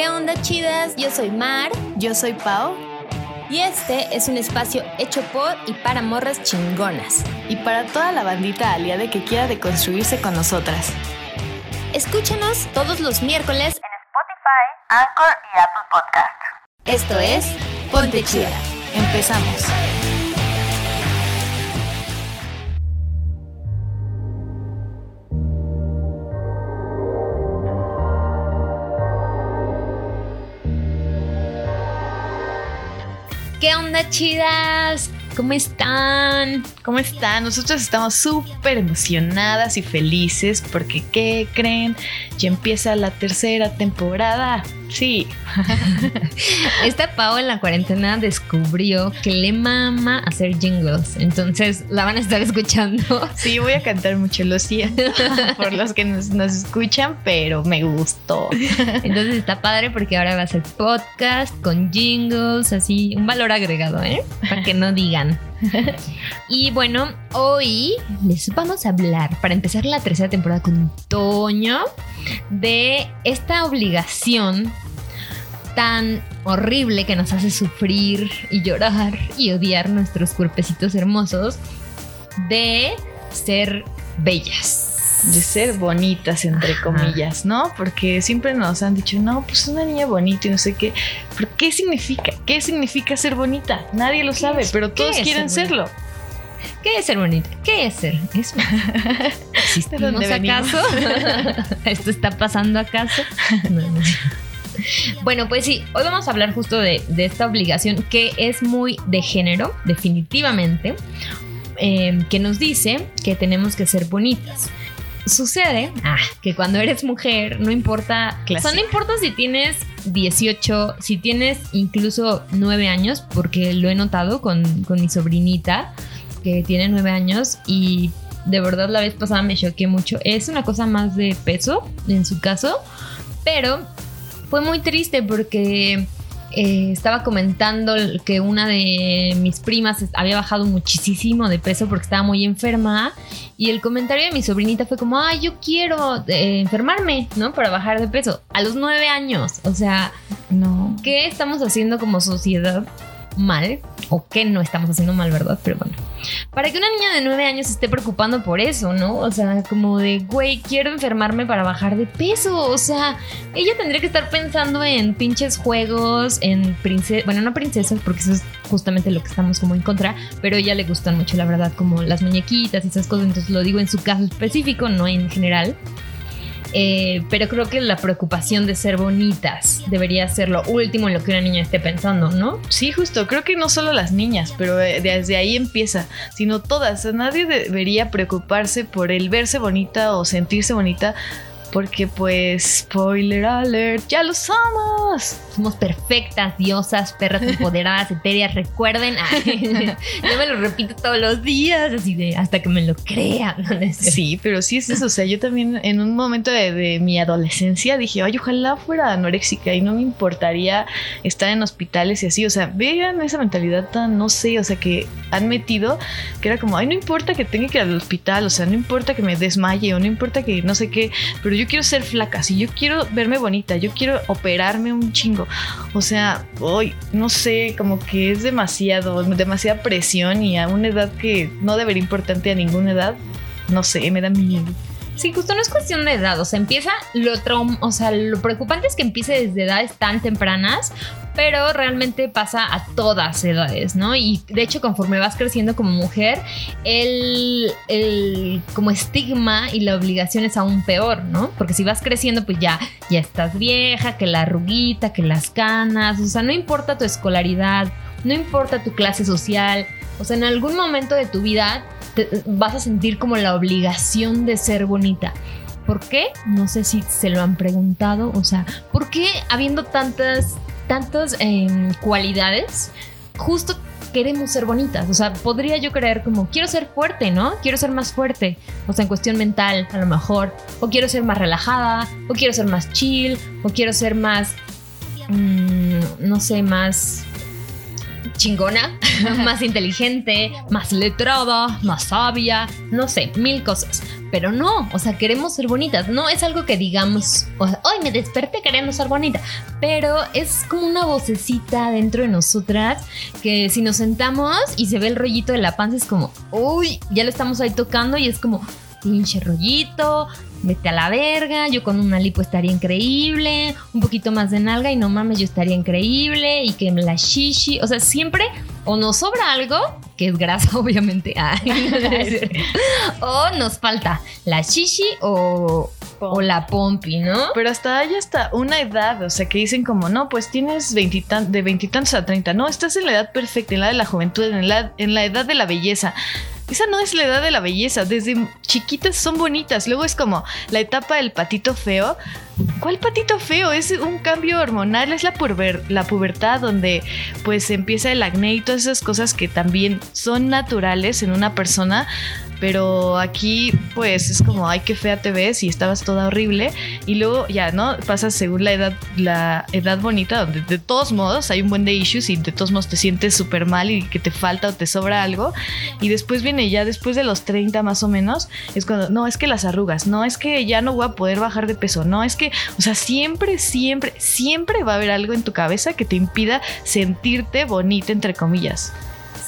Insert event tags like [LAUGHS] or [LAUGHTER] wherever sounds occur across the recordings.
¿Qué onda chidas? Yo soy Mar. Yo soy Pau. Y este es un espacio hecho por y para morras chingonas. Y para toda la bandita aliada que quiera deconstruirse con nosotras. Escúchanos todos los miércoles en Spotify, Anchor y Apple Podcast. Esto es Ponte Chida. Empezamos. ¿Qué onda, chidas? ¿Cómo están? ¿Cómo están? Nosotros estamos súper emocionadas y felices porque, ¿qué creen? Ya empieza la tercera temporada. Sí. [LAUGHS] Esta Pau en la cuarentena descubrió que le mama hacer jingles. Entonces la van a estar escuchando. Sí, voy a cantar mucho, lo siento [LAUGHS] por los que nos, nos escuchan, pero me gustó. Entonces está padre porque ahora va a ser podcast con jingles, así, un valor agregado, ¿eh? Para que no digan. [LAUGHS] Y bueno, hoy les vamos a hablar, para empezar la tercera temporada con Toño, de esta obligación tan horrible que nos hace sufrir y llorar y odiar nuestros cuerpecitos hermosos de ser bellas. De ser bonitas, entre Ajá. comillas, ¿no? Porque siempre nos han dicho, no, pues una niña bonita y no sé qué. ¿Pero qué significa? ¿Qué significa ser bonita? Nadie lo sabe, es- pero todos quieren ser serlo. ¿Qué es ser bonita? ¿Qué es ser? ¿Es [LAUGHS] ¿Existimos acaso? [LAUGHS] ¿Esto está pasando acaso? [LAUGHS] No, no. Bueno, pues sí, hoy vamos a hablar justo de, de esta obligación que es muy de género, definitivamente, eh, que nos dice que tenemos que ser bonitas. Sucede ah, que cuando eres mujer, no importa, o sea, no importa si tienes 18, si tienes incluso 9 años, porque lo he notado con, con mi sobrinita, que tiene 9 años y de verdad la vez pasada me choqué mucho. Es una cosa más de peso en su caso, pero fue muy triste porque eh, estaba comentando que una de mis primas había bajado muchísimo de peso porque estaba muy enferma y el comentario de mi sobrinita fue como, ay, yo quiero eh, enfermarme, ¿no? Para bajar de peso. A los nueve años, o sea, No. ¿qué estamos haciendo como sociedad mal? ¿O qué no estamos haciendo mal, verdad? Pero bueno. Para que una niña de 9 años esté preocupando por eso, ¿no? O sea, como de, güey, quiero enfermarme para bajar de peso. O sea, ella tendría que estar pensando en pinches juegos, en princesas, bueno, no princesas, porque eso es justamente lo que estamos como en contra, pero a ella le gustan mucho, la verdad, como las muñequitas y esas cosas. Entonces lo digo en su caso específico, no en general. Eh, pero creo que la preocupación de ser bonitas debería ser lo último en lo que una niña esté pensando, ¿no? Sí, justo. Creo que no solo las niñas, pero eh, desde ahí empieza, sino todas. Nadie debería preocuparse por el verse bonita o sentirse bonita, porque pues, spoiler alert, ya lo somos. Somos perfectas, diosas, perras empoderadas, [LAUGHS] etéreas. Recuerden, ay, [LAUGHS] yo me lo repito todos los días, así de hasta que me lo crean. Sí, pero sí es eso. O sea, yo también en un momento de, de mi adolescencia dije, ay, ojalá fuera anoréxica y no me importaría estar en hospitales y así. O sea, vean esa mentalidad tan, no sé, o sea, que han metido, que era como, ay, no importa que tenga que ir al hospital, o sea, no importa que me desmaye o no importa que no sé qué, pero yo quiero ser flaca, si yo quiero verme bonita, yo quiero operarme un chingo. O sea, hoy, no sé, como que es demasiado, demasiada presión y a una edad que no debería importarte a ninguna edad, no sé, me da miedo. Sí, justo no es cuestión de edad, o sea, empieza lo o sea, lo preocupante es que empiece desde edades tan tempranas, pero realmente pasa a todas edades, ¿no? Y de hecho, conforme vas creciendo como mujer, el, el como estigma y la obligación es aún peor, ¿no? Porque si vas creciendo, pues ya, ya estás vieja, que la arruguita, que las canas, o sea, no importa tu escolaridad, no importa tu clase social, o sea, en algún momento de tu vida te- vas a sentir como la obligación de ser bonita. ¿Por qué? No sé si se lo han preguntado. O sea, ¿por qué habiendo tantas, tantas em, cualidades, justo queremos ser bonitas? O sea, podría yo creer como, quiero ser fuerte, ¿no? Quiero ser más fuerte. O sea, en cuestión mental, a lo mejor. O quiero ser más relajada. O quiero ser más chill. O quiero ser más, mm, no sé, más chingona, [LAUGHS] más inteligente, más letrada, más sabia, no sé, mil cosas. Pero no, o sea, queremos ser bonitas. No es algo que digamos, o sea, hoy me desperté queriendo ser bonita, pero es como una vocecita dentro de nosotras que si nos sentamos y se ve el rollito de la panza es como, uy, ya lo estamos ahí tocando y es como, pinche rollito, vete a la verga, yo con una lipo estaría increíble, un poquito más de nalga y no mames, yo estaría increíble y que la shishi, o sea, siempre o nos sobra algo, que es grasa obviamente, Ay, o nos falta la shishi o, o la pompi, ¿no? Pero hasta hay hasta una edad, o sea, que dicen como, no, pues tienes 20 tan- de veintitantos a 30, no, estás en la edad perfecta, en la de la juventud, en la, en la edad de la belleza. Esa no es la edad de la belleza, desde chiquitas son bonitas, luego es como la etapa del patito feo. ¿Cuál patito feo? Es un cambio hormonal, es la, puber- la pubertad donde pues empieza el acné y todas esas cosas que también son naturales en una persona, pero aquí pues es como, ay, qué fea te ves y estabas toda horrible y luego ya, ¿no? Pasas según la edad, la edad bonita, donde de todos modos hay un buen de issues y de todos modos te sientes súper mal y que te falta o te sobra algo y después viene ya después de los 30 más o menos, es cuando, no, es que las arrugas, no, es que ya no voy a poder bajar de peso, no, es que, o sea, siempre, siempre, siempre va a haber algo en tu cabeza que te impida sentirte bonita, entre comillas.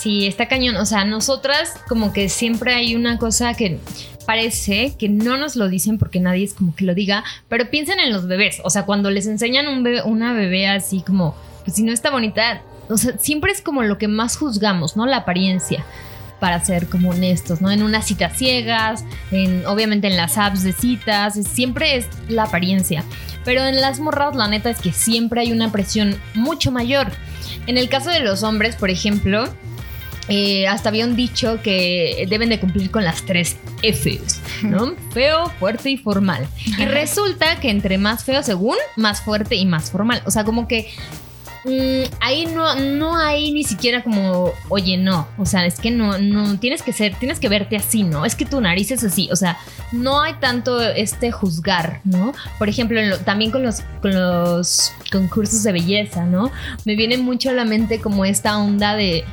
Sí, está cañón. O sea, nosotras como que siempre hay una cosa que parece que no nos lo dicen porque nadie es como que lo diga, pero piensen en los bebés. O sea, cuando les enseñan un bebé, una bebé así como, pues si no está bonita, o sea, siempre es como lo que más juzgamos, ¿no? La apariencia. Para ser como honestos, ¿no? En unas citas ciegas, en, obviamente en las apps de citas, siempre es la apariencia. Pero en las morras, la neta es que siempre hay una presión mucho mayor. En el caso de los hombres, por ejemplo, eh, hasta había un dicho que deben de cumplir con las tres Fs, ¿no? Feo, fuerte y formal. Y resulta que entre más feo, según, más fuerte y más formal. O sea, como que mm, ahí no, no hay ni siquiera como, oye, no. O sea, es que no, no, tienes que ser, tienes que verte así, ¿no? Es que tu nariz es así. O sea, no hay tanto este juzgar, ¿no? Por ejemplo, lo- también con los, con los concursos de belleza, ¿no? Me viene mucho a la mente como esta onda de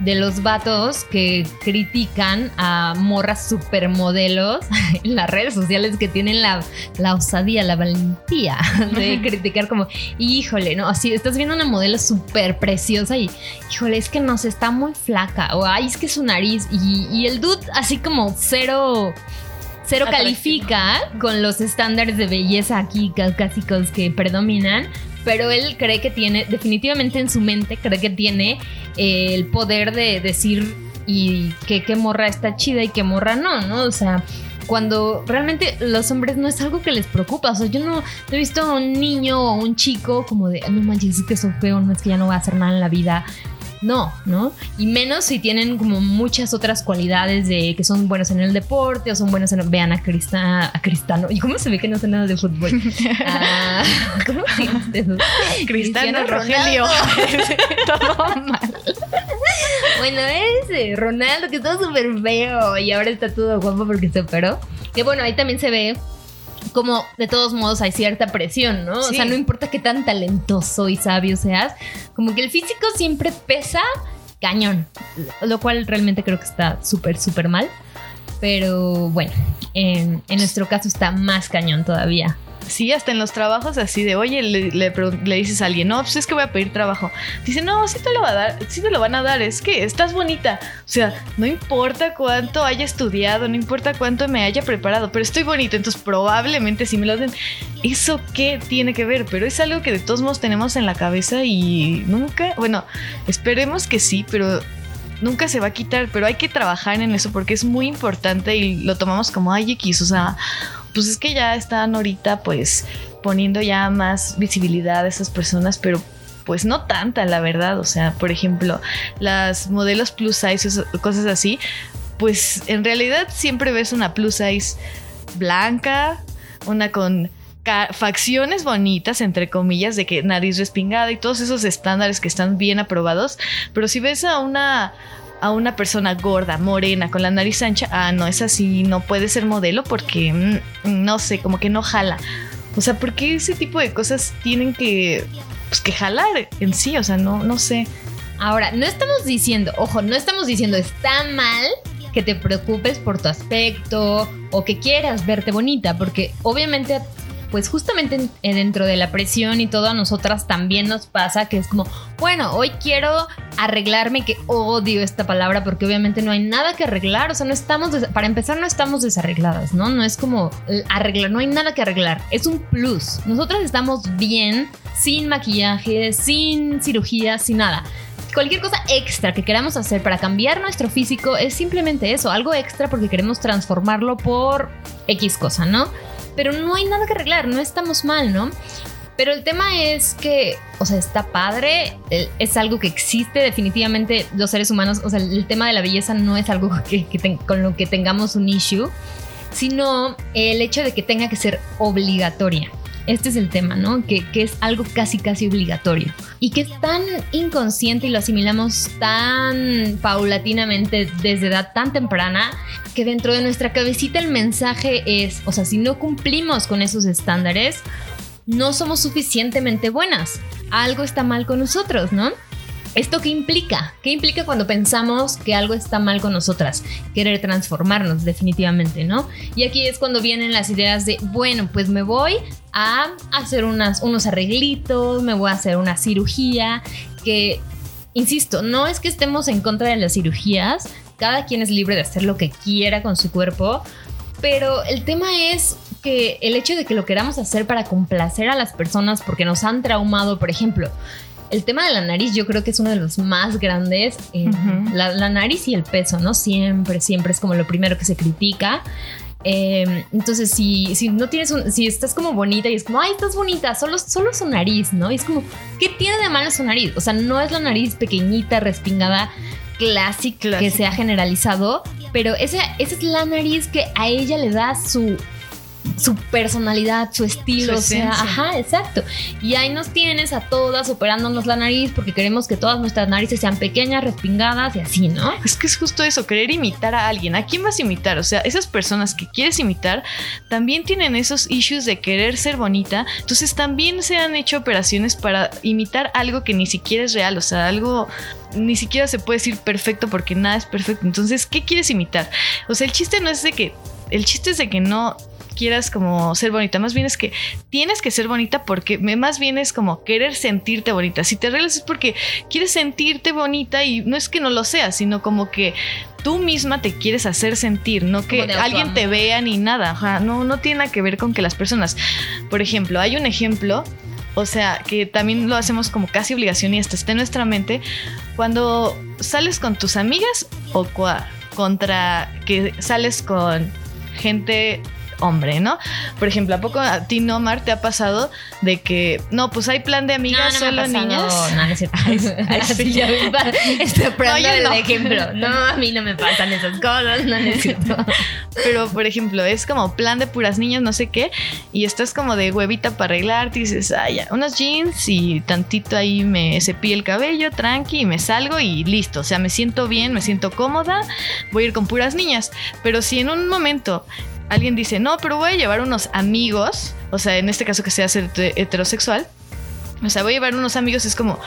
de los vatos que critican a morras supermodelos [LAUGHS] en las redes sociales que tienen la, la osadía, la valentía [LAUGHS] de criticar como, híjole, no, así estás viendo una modelo súper preciosa y, híjole, es que no se está muy flaca, o ay, es que su nariz, y, y el dude así como cero... Cero Atractivo. califica con los estándares de belleza aquí caucásicos que predominan, pero él cree que tiene, definitivamente en su mente, cree que tiene eh, el poder de decir y que qué morra está chida y qué morra no, ¿no? O sea, cuando realmente los hombres no es algo que les preocupa. O sea, yo no he visto a un niño o un chico como de, no manches, es que soy feo, no es que ya no voy a hacer nada en la vida. No, ¿no? Y menos si tienen como muchas otras cualidades de que son buenos en el deporte o son buenos en... Vean a, Crista, a Cristano. ¿Y cómo se ve que no sé nada de fútbol? [LAUGHS] Ah, ¿Cómo se llama este? [LAUGHS] Cristiano Rogelio. [LAUGHS] Todo mal. Bueno, ese Ronaldo que estaba súper feo y ahora está todo guapo porque se operó. Que bueno, ahí también se ve como de todos modos hay cierta presión, ¿no? O sea, no importa qué tan talentoso y sabio seas, como que el físico siempre pesa cañón, lo cual realmente creo que está súper, súper mal. Pero bueno, en, en nuestro caso está más cañón todavía. Sí, hasta en los trabajos así de, oye, le, le le dices a alguien, no, pues es que voy a pedir trabajo. Dice, no, sí te lo va a dar, sí te lo van a dar, es que estás bonita. O sea, no importa cuánto haya estudiado, no importa cuánto me haya preparado, pero estoy bonita, entonces probablemente sí me lo den. ¿Eso qué tiene que ver? Pero es algo que de todos modos tenemos en la cabeza y nunca, bueno, esperemos que sí, pero nunca se va a quitar, pero hay que trabajar en eso porque es muy importante y lo tomamos como ay X, o sea, pues es que ya están ahorita pues poniendo ya más visibilidad a esas personas, pero pues no tanta, la verdad, o sea, por ejemplo, las modelos plus size, cosas así, pues en realidad siempre ves una plus size blanca, una con facciones bonitas, entre comillas, de que nariz respingada y todos esos estándares que están bien aprobados. Pero si ves a una, a una persona gorda, morena, con la nariz ancha, ah, no es así, no puede ser modelo porque, mm, no sé, como que no jala. O sea, ¿por qué ese tipo de cosas tienen que, pues, que jalar en sí? O sea, no, no sé. Ahora, no estamos diciendo, ojo, no estamos diciendo está mal que te preocupes por tu aspecto o que quieras verte bonita, porque obviamente pues justamente en- dentro de la presión y todo a nosotras también nos pasa que es como, bueno, hoy quiero arreglarme, que odio esta palabra porque obviamente no hay nada que arreglar, o sea, no estamos, para empezar no estamos desarregladas, ¿no? No es como arreglar, no hay nada que arreglar, es un plus. Nosotras estamos bien, sin maquillaje, sin cirugía, sin nada. Cualquier cosa extra que queramos hacer para cambiar nuestro físico es simplemente eso, algo extra porque queremos transformarlo por X cosa, ¿no? Pero no hay nada que arreglar, no estamos mal, ¿no? Pero el tema es que, o sea, está padre, es algo que existe definitivamente los seres humanos, o sea, el tema de la belleza no es algo [LAUGHS] que, con lo que tengamos un issue, sino el hecho de que tenga que ser obligatoria. Este es el tema, ¿no? Que, que es algo casi, casi obligatorio. Y que es tan inconsciente y lo asimilamos tan paulatinamente desde edad tan temprana que dentro de nuestra cabecita el mensaje es, o sea, si no cumplimos con esos estándares, no somos suficientemente buenas. Algo está mal con nosotros, ¿no? ¿Esto qué implica? ¿Qué implica cuando pensamos que algo está mal con nosotras? Querer transformarnos, definitivamente, ¿no? Y aquí es cuando vienen las ideas de, bueno, pues me voy a hacer unas, unos arreglitos, me voy a hacer una cirugía, que, insisto, no es que estemos en contra de las cirugías, cada quien es libre de hacer lo que quiera con su cuerpo, pero el tema es que el hecho de que lo queramos hacer para complacer a las personas porque nos han traumado, por ejemplo, el tema de la nariz yo creo que es uno de los más grandes. eh, Ujú. la, la nariz y el peso, ¿no? Siempre, siempre es como lo primero que se critica. Eh, entonces, si, si no tienes un, si estás como bonita y es como, ay, estás bonita, solo, solo su nariz, ¿no? Y es como, ¿qué tiene de malo su nariz? O sea, no es la nariz pequeñita, respingada, clásica que se ha generalizado, pero esa, esa es la nariz que a ella le da su su personalidad, su estilo, Su o sea, ajá, exacto. Y ahí nos tienes a todas operándonos la nariz porque queremos que todas nuestras narices sean pequeñas, respingadas y así, ¿no? Es que es justo eso, querer imitar a alguien. ¿A quién vas a imitar? O sea, esas personas que quieres imitar también tienen esos issues de querer ser bonita. Entonces también se han hecho operaciones para imitar algo que ni siquiera es real. O sea, algo ni siquiera se puede decir perfecto porque nada es perfecto. Entonces, ¿qué quieres imitar? O sea, el chiste no es de que... El chiste es de que no quieras como ser bonita, más bien es que tienes que ser bonita porque más bien es como querer sentirte bonita. Si te arreglas es porque quieres sentirte bonita y no es que no lo seas, sino como que tú misma te quieres hacer sentir, no que alguien te vea ni nada. Ajá, no, no tiene nada que ver con que las personas. Por ejemplo, hay un ejemplo, o sea, que también lo hacemos como casi obligación y hasta está en nuestra mente. Cuando sales con tus amigas o cua- contra que sales con gente hombre, ¿no? Por ejemplo, ¿a poco a ti, no, Mar, te ha pasado de que, no, pues hay plan de amigas no, no me solo ha pasado. niñas? No, no es cierto. [LAUGHS] Así ya me Estoy poniendo el no. ejemplo. [LAUGHS] No, a mí no me pasan esas cosas. No, no es cierto. Pero, por ejemplo, es como plan de puras niñas, no sé qué, y estás como de huevita para arreglarte y dices, ah, ya, unos jeans y tantito ahí me cepillo el cabello, tranqui, y me salgo y listo. O sea, me siento bien, me siento cómoda, voy a ir con puras niñas. Pero si en un momento alguien dice, no, pero voy a llevar unos amigos, o sea, en este caso que sea heter- heterosexual, o sea, voy a llevar unos amigos, es como,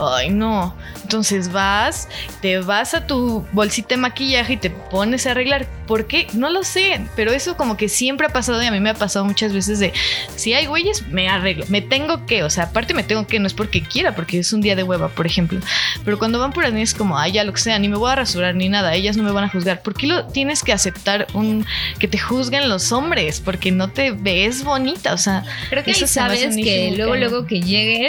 ay, no. Entonces vas, te vas a tu bolsita de maquillaje y te pones a arreglar. ¿Por qué? No lo sé, pero eso como que siempre ha pasado y a mí me ha pasado muchas veces de, si hay güeyes, me arreglo. Me tengo que, o sea, aparte me tengo que, no es porque quiera, porque es un día de hueva, por ejemplo. Pero cuando van puras niñas es como, ay, ya lo que sea, ni me voy a rasurar ni nada, ellas no me van a juzgar. ¿Por qué lo tienes que aceptar un que te juzguen los hombres? Porque no te ves bonita, o sea, Creo que Eso ahí sabes que luego, luego que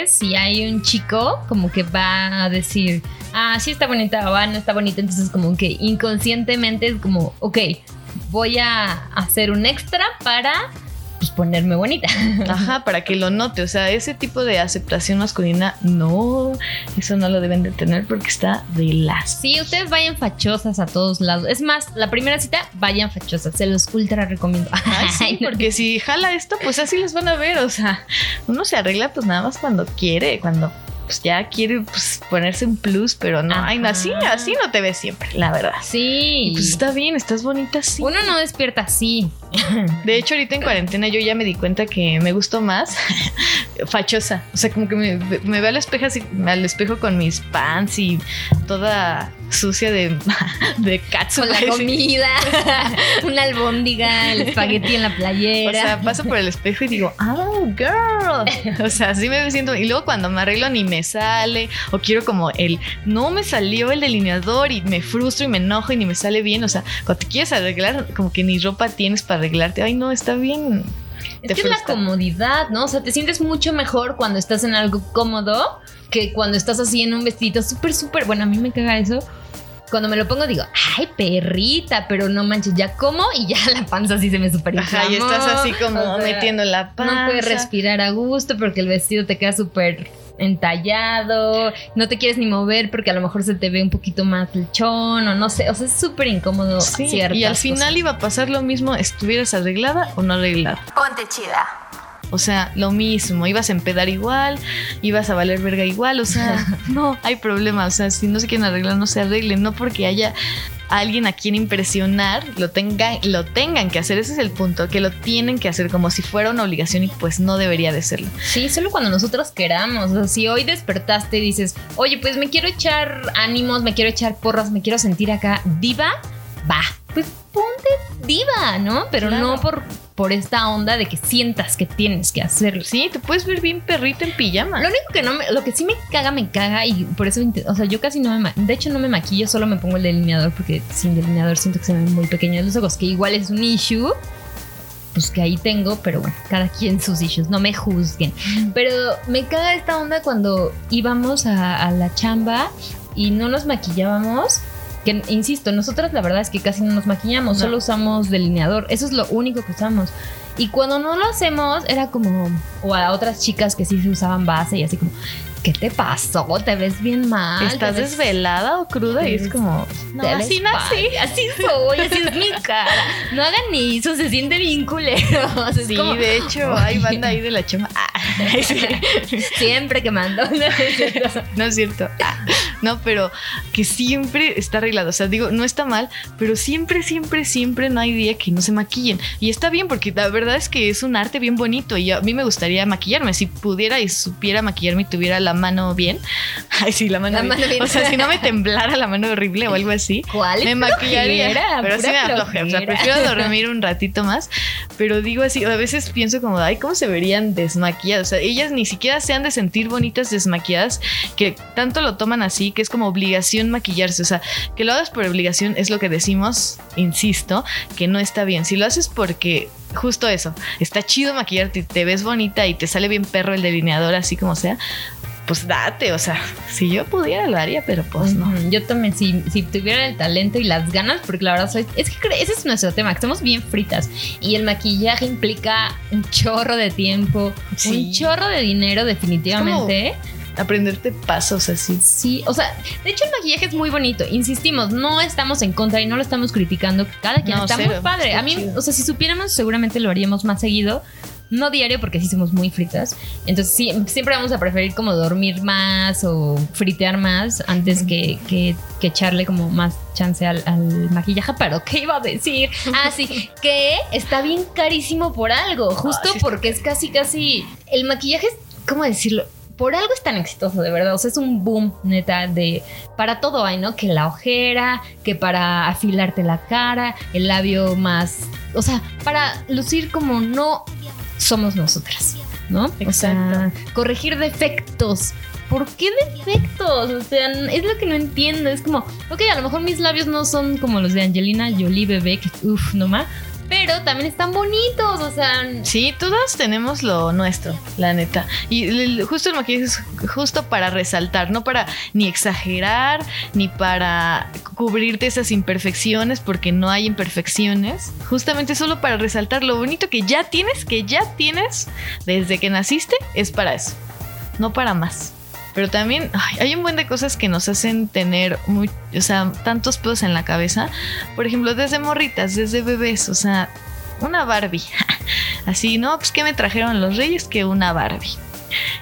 si hay un chico, como que va a decir, ah, sí está bonita o ah, no está bonita. Entonces, como que inconscientemente es como, ok, voy a hacer un extra para pues, ponerme bonita. [LAUGHS] Ajá, para que lo note. O sea, ese tipo de aceptación masculina, no, eso no lo deben de tener porque está de las. Sí, ustedes vayan fachosas a todos lados. Es más, la primera cita, vayan fachosas. Se los ultra recomiendo. Ay, [LAUGHS] sí, Ay, porque si jala esto, pues así les van a ver. O sea, uno se arregla pues nada más cuando quiere, cuando pues ya quiere pues, ponerse un plus, pero no, ay, no, así, Ajá. así no te ves siempre, la verdad. Sí. Y pues está bien, estás bonita así. Uno no despierta así. [LAUGHS] De hecho, ahorita en cuarentena yo ya me di cuenta que me gustó más [LAUGHS] fachosa. O sea, como que me, me veo al espejo así, al espejo con mis pants y toda sucia de, [LAUGHS] de katsu. Con la comida, una albóndiga, el espagueti en la playera. O sea, paso por el espejo y digo, oh, girl. O sea, así me siento. Y luego cuando me arreglo ni me sale. O quiero como el, no me salió el delineador y me frustro y me enojo y ni me sale bien. O sea, cuando te quieres arreglar, como que ni ropa tienes para arreglarte. Ay, no, está bien. Es que es la comodidad, ¿no? O sea, te sientes mucho mejor cuando estás en algo cómodo que cuando estás así en un vestido súper, súper. Bueno, a mí me caga eso cuando me lo pongo digo, ay, perrita, pero no manches, ya como y ya la panza así se me super Ajá, y estás así como metiendo la panza. No puedes respirar a gusto porque el vestido te queda súper entallado, no te quieres ni mover porque a lo mejor se te ve un poquito más el chón o no sé, o sea, es súper incómodo. Sí, y al final iba a pasar lo mismo, estuvieras arreglada o no arreglada. Ponte chida. O sea, lo mismo, ibas a empedar igual, ibas a valer verga igual, o sea, [LAUGHS] no hay problema, o sea, si no se quieren arreglar, no se arreglen, no porque haya alguien a quien impresionar, lo, tenga, lo tengan que hacer, ese es el punto, que lo tienen que hacer como si fuera una obligación y pues no debería de serlo. Sí, solo cuando nosotros queramos, o sea, si hoy despertaste y dices, oye, pues me quiero echar ánimos, me quiero echar porras, me quiero sentir acá diva, va, pues ponte diva, ¿no? Pero no por por esta onda de que sientas que tienes que hacerlo. Sí, te puedes ver bien perrito en pijama. Lo único que no me, lo que sí me caga, me caga y por eso, o sea, yo casi no me, de hecho no me maquillo, solo me pongo el delineador porque sin delineador siento que se ven muy pequeños los ojos, que igual es un issue pues que ahí tengo, pero bueno, cada quien sus issues, no me juzguen. Pero me caga esta onda cuando íbamos a la chamba y no nos maquillábamos que, insisto, nosotras la verdad es que casi no nos maquillamos, solo usamos delineador. Eso es lo único que usamos. Y cuando no lo hacemos, era como. O a otras chicas que sí se usaban base y así como. ¿Qué te pasó? Te ves bien mal. ¿Estás desvelada o cruda? Y es como. No, así nací. Así soy, así es mi [LAUGHS] cara. No hagan ni eso, se siente bien culero. [LAUGHS] sí, de hecho, hay banda ahí de la chama. [LAUGHS] Ah, Siempre quemando. no es cierto. Ah, no, pero que siempre está arreglado. O sea, digo, no está mal, pero siempre, siempre, siempre no hay día que no se maquillen. Y está bien, porque la verdad es que es un arte bien bonito. Y a mí me gustaría maquillarme. Si pudiera y supiera maquillarme y tuviera la mano bien. [LAUGHS] Ay, sí, la mano, bien. O sea, si no me temblara la mano horrible o algo así. ¿Cuál? Me maquillaría. Pero sí me afloje. O sea, prefiero [LAUGHS] dormir un ratito más. Pero digo así, a veces pienso como, ay, ¿cómo se verían desmaquilladas? O sea, ellas ni siquiera se han de sentir bonitas desmaquilladas, que tanto lo toman así, que es como obligación maquillarse. O sea, que lo hagas por obligación es lo que decimos, insisto, que no está bien. Si lo haces porque justo eso, está chido maquillarte te ves bonita y te sale bien perro el delineador así como sea, pues date, o sea, si yo pudiera lo haría, pero pues no. Yo también, si, si tuviera el talento y las ganas, porque la verdad soy, es que ese es nuestro tema, que estamos bien fritas y el maquillaje implica un chorro de tiempo, un chorro de dinero definitivamente. aprenderte pasos así. Sí, o sea, de hecho el maquillaje es muy bonito, insistimos, no estamos en contra y no lo estamos criticando, cada quien está muy padre. A mí, o sea, si supiéramos seguramente lo haríamos más seguido, no diario porque sí somos muy fritas. Entonces sí, siempre vamos a preferir como dormir más o fritear más antes que, que, echarle como más chance al, maquillaje. Pero ¿qué iba a decir? Ah, sí, [LAUGHS] que está bien carísimo por algo. Justo porque es casi, casi... El maquillaje es, ¿cómo decirlo? por algo es tan exitoso, de verdad. O sea, es un boom, neta, de. Para todo hay, ¿no? Que la ojera, que para afilarte la cara, el labio más. O sea, para lucir como no somos nosotras, ¿no? Exacto. O sea, corregir defectos. ¿Por qué defectos? O sea, es lo que no entiendo. Es como, ok, a lo mejor mis labios no son como los de Angelina Jolie bebé, que uff, nomás pero también están bonitos, o sea. Sí, todas tenemos lo nuestro, la neta. Y justo el maquillaje es justo para resaltar, no para ni exagerar, ni para cubrirte esas imperfecciones, porque no hay imperfecciones. Justamente solo para resaltar lo bonito que ya tienes, que ya tienes desde que naciste, es para eso, no para más. Pero también hay un buen de cosas que nos hacen tener o sea, tantos pedos en la cabeza. Por ejemplo, desde morritas, desde bebés, o sea, una Barbie. [LAUGHS] Así, ¿no? Pues que me trajeron los reyes que una Barbie.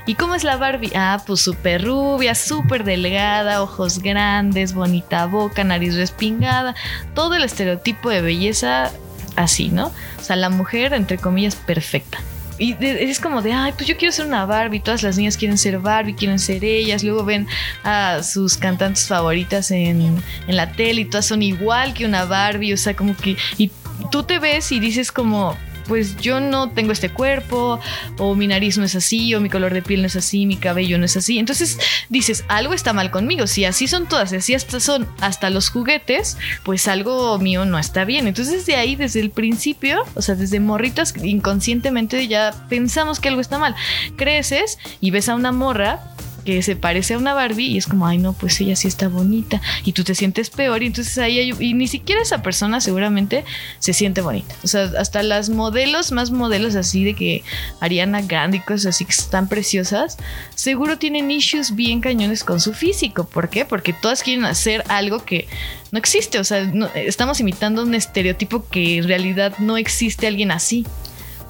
¿Y cómo es la Barbie? Ah, pues súper rubia, súper delgada, ojos grandes, bonita boca, nariz respingada, todo el estereotipo de belleza así, ¿no? O sea, la mujer, entre comillas, perfecta. Y de- es como de, ay, pues yo quiero ser una Barbie. Todas las niñas quieren ser Barbie, quieren ser ellas. Luego ven a sus cantantes favoritas en, en la tele y todas son igual que una Barbie. O sea, como que. Y tú te ves y dices, como, pues yo no tengo este cuerpo, o mi nariz no es así, o mi color de piel no es así, mi cabello no es así. Entonces dices, algo está mal conmigo. Si así son todas, si así hasta son hasta los juguetes, pues algo mío no está bien. Entonces de ahí, desde el principio, o sea, desde morritas, inconscientemente ya pensamos que algo está mal. Creces y ves a una morra que se parece a una Barbie y es como, ay no, pues ella sí está bonita y tú te sientes peor y entonces ahí hay, y ni siquiera esa persona seguramente se siente bonita. O sea, hasta las modelos, más modelos así de que Ariana Grande y cosas así que están preciosas, seguro tienen issues bien cañones con su físico. ¿Por qué? Porque todas quieren hacer algo que no existe. O sea, estamos imitando un estereotipo que en realidad no existe alguien así.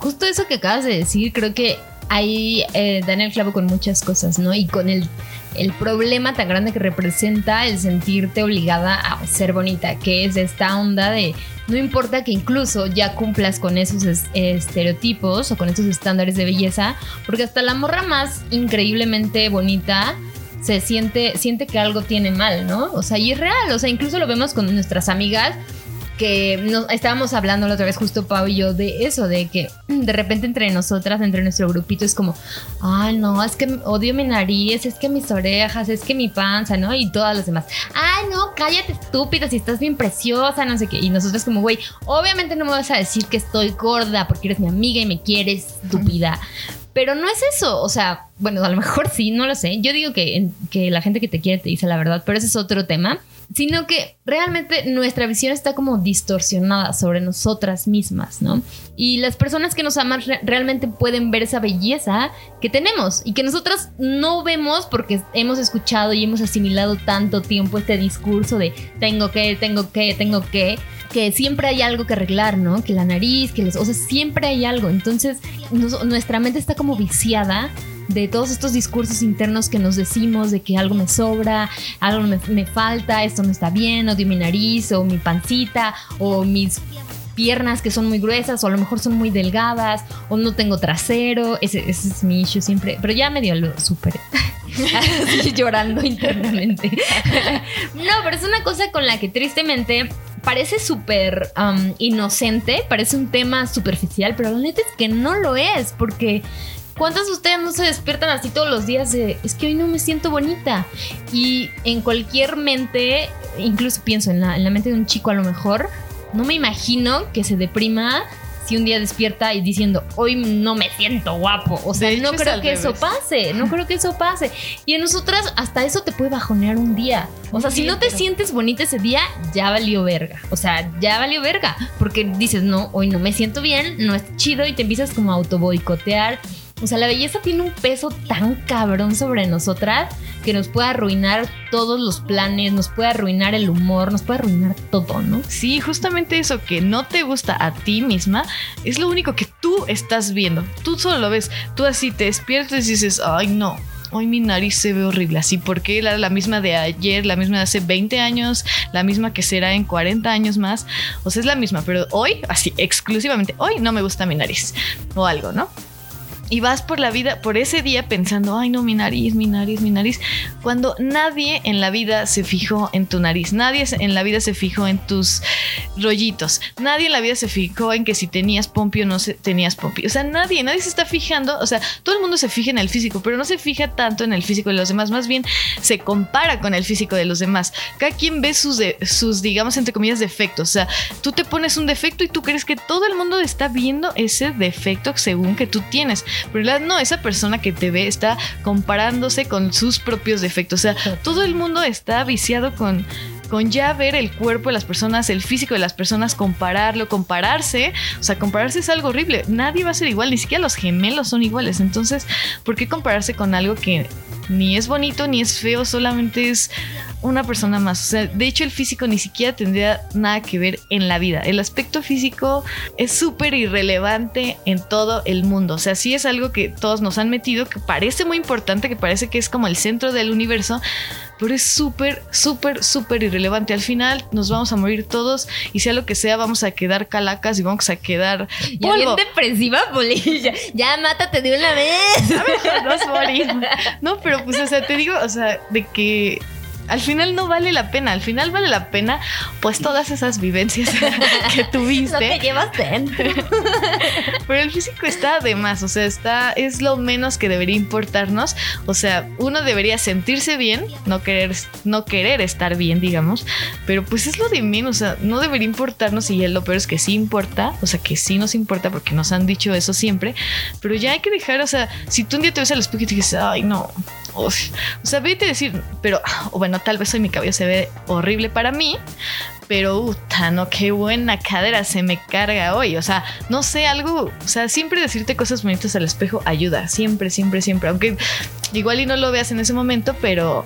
Justo eso que acabas de decir, creo que ahí eh, dan el clavo con muchas cosas, ¿no? Y con el, el problema tan grande que representa el sentirte obligada a ser bonita, que es esta onda de no importa que incluso ya cumplas con esos es- estereotipos o con esos estándares de belleza, porque hasta la morra más increíblemente bonita se siente, siente que algo tiene mal, ¿no? O sea, y es real, o sea, incluso lo vemos con nuestras amigas que nos, estábamos hablando la otra vez justo Pau y yo de eso, de que de repente entre nosotras, entre nuestro grupito es como, ay no, es que odio mi nariz, es que mis orejas, es que mi panza, ¿no? Y todas las demás, ay no, cállate estúpida, si estás bien preciosa, no sé qué. Y nosotros como, güey, obviamente no me vas a decir que estoy gorda porque eres mi amiga y me quieres, estúpida. Pero no es eso, o sea, bueno, a lo mejor sí, no lo sé. Yo digo que, que la gente que te quiere te dice la verdad, pero ese es otro tema. Sino que realmente nuestra visión está como distorsionada sobre nosotras mismas, ¿no? Y las personas que nos aman re- realmente pueden ver esa belleza que tenemos y que nosotras no vemos porque hemos escuchado y hemos asimilado tanto tiempo este discurso de tengo que, tengo que, tengo que, que siempre hay algo que arreglar, ¿no? Que la nariz, que los, o sea, siempre hay algo. Entonces, nuestra mente está como viciada de todos estos discursos internos que nos decimos de que algo me sobra, algo me, falta, esto no está bien, odio mi nariz o mi pancita o mis piernas que son muy gruesas o a lo mejor son muy delgadas o no tengo trasero, ese, ese es mi issue siempre, pero ya medio lo superé. Así [LAUGHS] llorando internamente. [LAUGHS] no, pero es una cosa con la que tristemente parece súper um, inocente, parece un tema superficial, pero la neta es que no lo es, porque ¿cuántas de ustedes no se despiertan así todos los días de, es que hoy no me siento bonita? Y en cualquier mente, incluso pienso en la, en la mente de un chico a lo mejor, no me imagino que se deprima si un día despierta y diciendo, hoy no me siento guapo. O sea, no creo que eso pase, no creo que eso pase. Y en nosotras hasta eso te puede bajonear un día. O sea, si no te sientes bonita ese día, ya valió verga. O sea, ya valió verga. Porque dices, no, hoy no me siento bien, no es chido y te empiezas como a auto boicotear. O sea, la belleza tiene un peso tan cabrón sobre nosotras que nos puede arruinar todos los planes, nos puede arruinar el humor, nos puede arruinar todo, ¿no? Sí, justamente eso que no te gusta a ti misma es lo único que tú estás viendo. Tú solo lo ves. Tú así te despiertas y dices, ay no. Hoy mi nariz se ve horrible, así porque era la misma de ayer, la misma de hace 20 años, la misma que será en 40 años más. O sea, es la misma, pero hoy, así exclusivamente, hoy no me gusta mi nariz o algo, ¿no? Y vas por la vida, por ese día pensando, ay no, mi nariz, mi nariz, mi nariz, cuando nadie en la vida se fijó en tu nariz, nadie en la vida se fijó en tus rollitos, nadie en la vida se fijó en que si tenías pompi o no se- tenías pompi, o sea, nadie, nadie se está fijando, o sea, todo el mundo se fija en el físico, pero no se fija tanto en el físico de los demás, más bien se compara con el físico de los demás. Cada quien ve sus, de- sus digamos, entre comillas, defectos, o sea, tú te pones un defecto y tú crees que todo el mundo está viendo ese defecto según que tú tienes. Pero no, esa persona que te ve está comparándose con sus propios defectos. O sea, todo el mundo está viciado con, con ya ver el cuerpo de las personas, el físico de las personas, compararlo, compararse. O sea, compararse es algo horrible. Nadie va a ser igual, ni siquiera los gemelos son iguales. Entonces, ¿por qué compararse con algo que ni es bonito ni es feo? Solamente es una persona más. O sea, de hecho el físico ni siquiera tendría nada que ver en la vida. El aspecto físico es súper irrelevante en todo el mundo. O sea, sí es algo que todos nos han metido, que parece muy importante, que parece que es como el centro del universo, pero es súper, súper, súper irrelevante. Al final nos vamos a morir todos y sea lo que sea, vamos a quedar calacas y vamos a quedar Ya bien polvo. depresiva, Poli. [LAUGHS] Ya, mátate de una vez. [LAUGHS] A morir. No, pero pues, o sea, te digo, o sea, de que al final no vale la pena. Al final vale la pena, pues, todas esas vivencias [LAUGHS] que Lo que tuviste. llevas dentro. [LAUGHS] Pero el físico está de más, o sea, está, es lo menos que debería importarnos. O sea, uno debería sentirse bien, no querer, no querer estar bien, digamos, pero pues es lo de menos, o sea, no debería importarnos y lo peor es que sí importa, o sea, que sí nos importa porque nos han dicho eso siempre, pero ya hay que dejar, o sea, si tú un día te ves al espejo y te dices, ay, no, uf", o sea, vete a decir, pero o bueno, tal vez hoy mi cabello se ve horrible para mí, pero puta, no, qué buena cadera se me carga hoy. O sea, no sé, algo, o sea, siempre decirte cosas bonitas al espejo ayuda, siempre, siempre, siempre. Aunque igual y no lo veas en ese momento, pero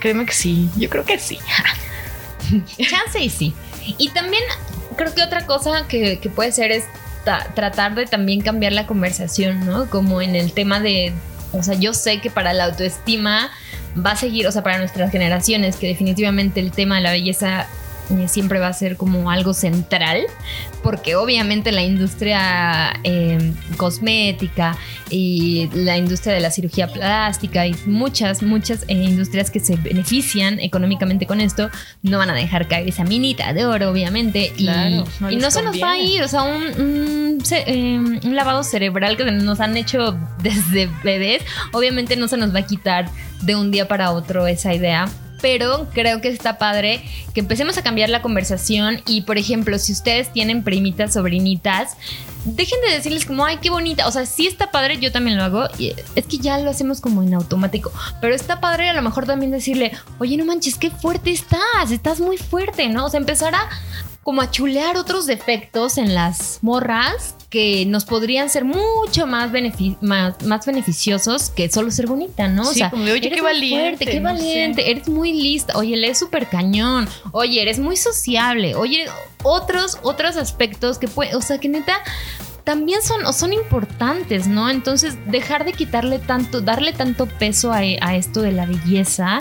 créeme que sí, yo creo que sí. [LAUGHS] Chance y sí. Y también creo que otra cosa que, que puede ser es ta- tratar de también cambiar la conversación, ¿no? Como en el tema de, o sea, yo sé que para la autoestima va a seguir, o sea, para nuestras generaciones, que definitivamente el tema de la belleza eh, siempre va a ser como algo central, porque obviamente la industria eh, cosmética y la industria de la cirugía plástica y muchas, muchas eh, industrias que se benefician económicamente con esto no van a dejar caer esa minita de oro, obviamente. y- no y, les no se nos va a ir, o sea, un, eh, un lavado cerebral que nos han hecho [LAUGHS] desde bebés, obviamente no se nos va a quitar de un día para otro esa idea. Pero creo que está padre que empecemos a cambiar la conversación y, por ejemplo, si ustedes tienen primitas, sobrinitas, dejen de decirles como, ay, qué bonita. O sea, sí está padre, yo también lo hago. Es que ya lo hacemos como en automático. Pero está padre a lo mejor también decirle, oye, no manches, qué fuerte estás, estás muy fuerte, ¿no? O sea, empezar a como a chulear otros defectos en las morras que nos podrían ser mucho más, benefi- más, más beneficiosos que solo ser bonita, ¿no? Sí, como de, oye, eres qué valiente, fuerte, qué no sé. valiente, eres muy lista, oye, lees súper cañón, oye, eres muy sociable, oye, otros, otros aspectos que pueden, o sea, que neta también son, son importantes, ¿no? Entonces, dejar de quitarle tanto, darle tanto peso a, a esto de la belleza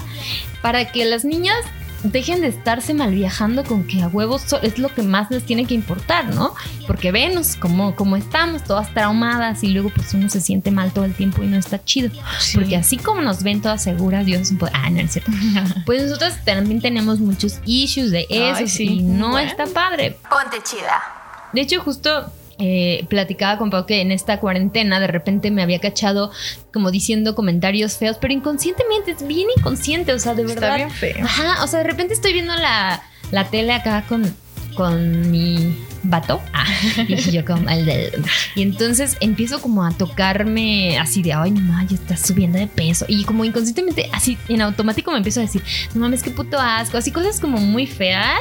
para que las niñas dejen de estarse mal viajando con que a huevos es lo que más les tiene que importar, ¿no? Porque venos como, como estamos, todas traumadas y luego pues uno se siente mal todo el tiempo y no está chido. Porque así como nos ven todas seguras, Dios, pues, ah, no es cierto. [LAUGHS] Pues nosotros también tenemos muchos issues de eso Ay, sí. y no Bueno. está padre. Ponte chida. De hecho, justo eh, platicaba con Pau que en esta cuarentena de repente me había cachado como diciendo comentarios feos, pero inconscientemente, es bien inconsciente, o sea, de Está verdad. bien feo. Ajá, o sea, de repente estoy viendo la, la tele acá con, con mi vato. Ah, [LAUGHS] y yo como el del... Y entonces empiezo como a tocarme así de, ay, no, ya estás subiendo de peso. Y como inconscientemente, así en automático me empiezo a decir, no mames, qué puto asco. Así cosas como muy feas.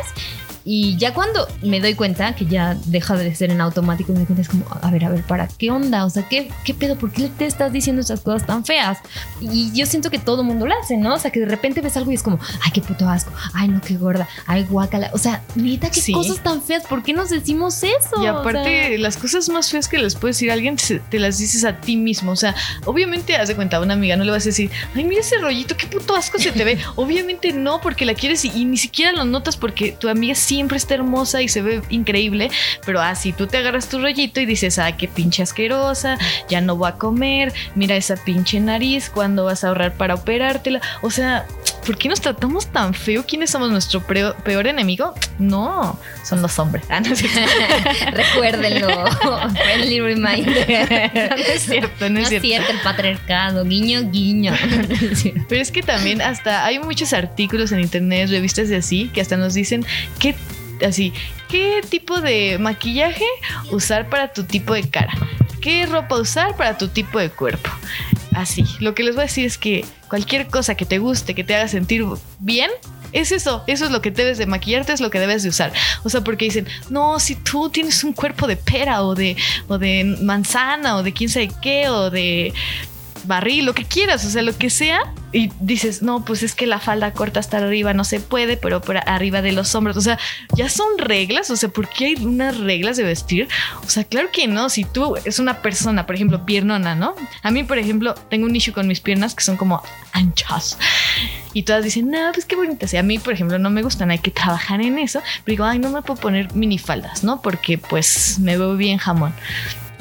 Y ya cuando me doy cuenta que ya deja de ser en automático, me doy cuenta es como, a ver, a ver, ¿para qué onda? O sea, ¿qué, qué pedo? ¿Por qué te estás diciendo esas cosas tan feas? Y yo siento que todo el mundo lo hace, ¿no? O sea, que de repente ves algo y es como, ay, qué puto asco, ay, no, qué gorda, ay, guácala. O sea, neta, qué Sí. cosas tan feas, ¿por qué nos decimos eso? Y O aparte, sea, las cosas más feas que les puedes decir a alguien, se- te las dices a ti mismo. O sea, obviamente, haz de cuenta, a una amiga no le vas a decir, ay, mira ese rollito, qué puto asco se te ve. [LAUGHS] obviamente no, porque la quieres y, y ni siquiera lo notas porque tu amiga siempre está hermosa y se ve increíble. Pero así tú te agarras tu rollito y dices, ay, qué pinche asquerosa, ya no voy a comer, mira esa pinche nariz, ¿cuándo vas a ahorrar para operártela? O sea, ¿por qué nos tratamos tan feo? ¿Quiénes somos nuestro peor enemigo? No, son los hombres. Ah, no es cierto. [LAUGHS] Recuérdenlo. Friendly reminder. [LAUGHS] No es cierto, no No es cierto. cierto el patriarcado, guiño, guiño. [LAUGHS] Pero es que también hasta hay muchos artículos en internet, revistas y así, que hasta nos dicen qué así, qué tipo de maquillaje usar para tu tipo de cara, qué ropa usar para tu tipo de cuerpo. Así, lo que les voy a decir es que cualquier cosa que te guste, que te haga sentir bien, es eso, eso es lo que debes de maquillarte, es lo que debes de usar. O sea, porque dicen, no, si tú tienes un cuerpo de pera o de, o de manzana o de quién sabe qué o de barril, lo que quieras, o sea, lo que sea, y dices, no, pues es que la falda corta hasta arriba no se puede, pero por arriba de los hombros. O sea, ya son reglas. O sea, ¿por qué hay unas reglas de vestir? O sea, claro que no. Si tú es una persona, por ejemplo, piernona, ¿no? A mí, por ejemplo, tengo un issue con mis piernas que son como anchas. Y todas dicen, no, pues qué bonitas. Y a mí, por ejemplo, no me gustan, hay que trabajar en eso. Pero digo, ay, no me puedo poner minifaldas, ¿no? Porque pues me veo bien jamón.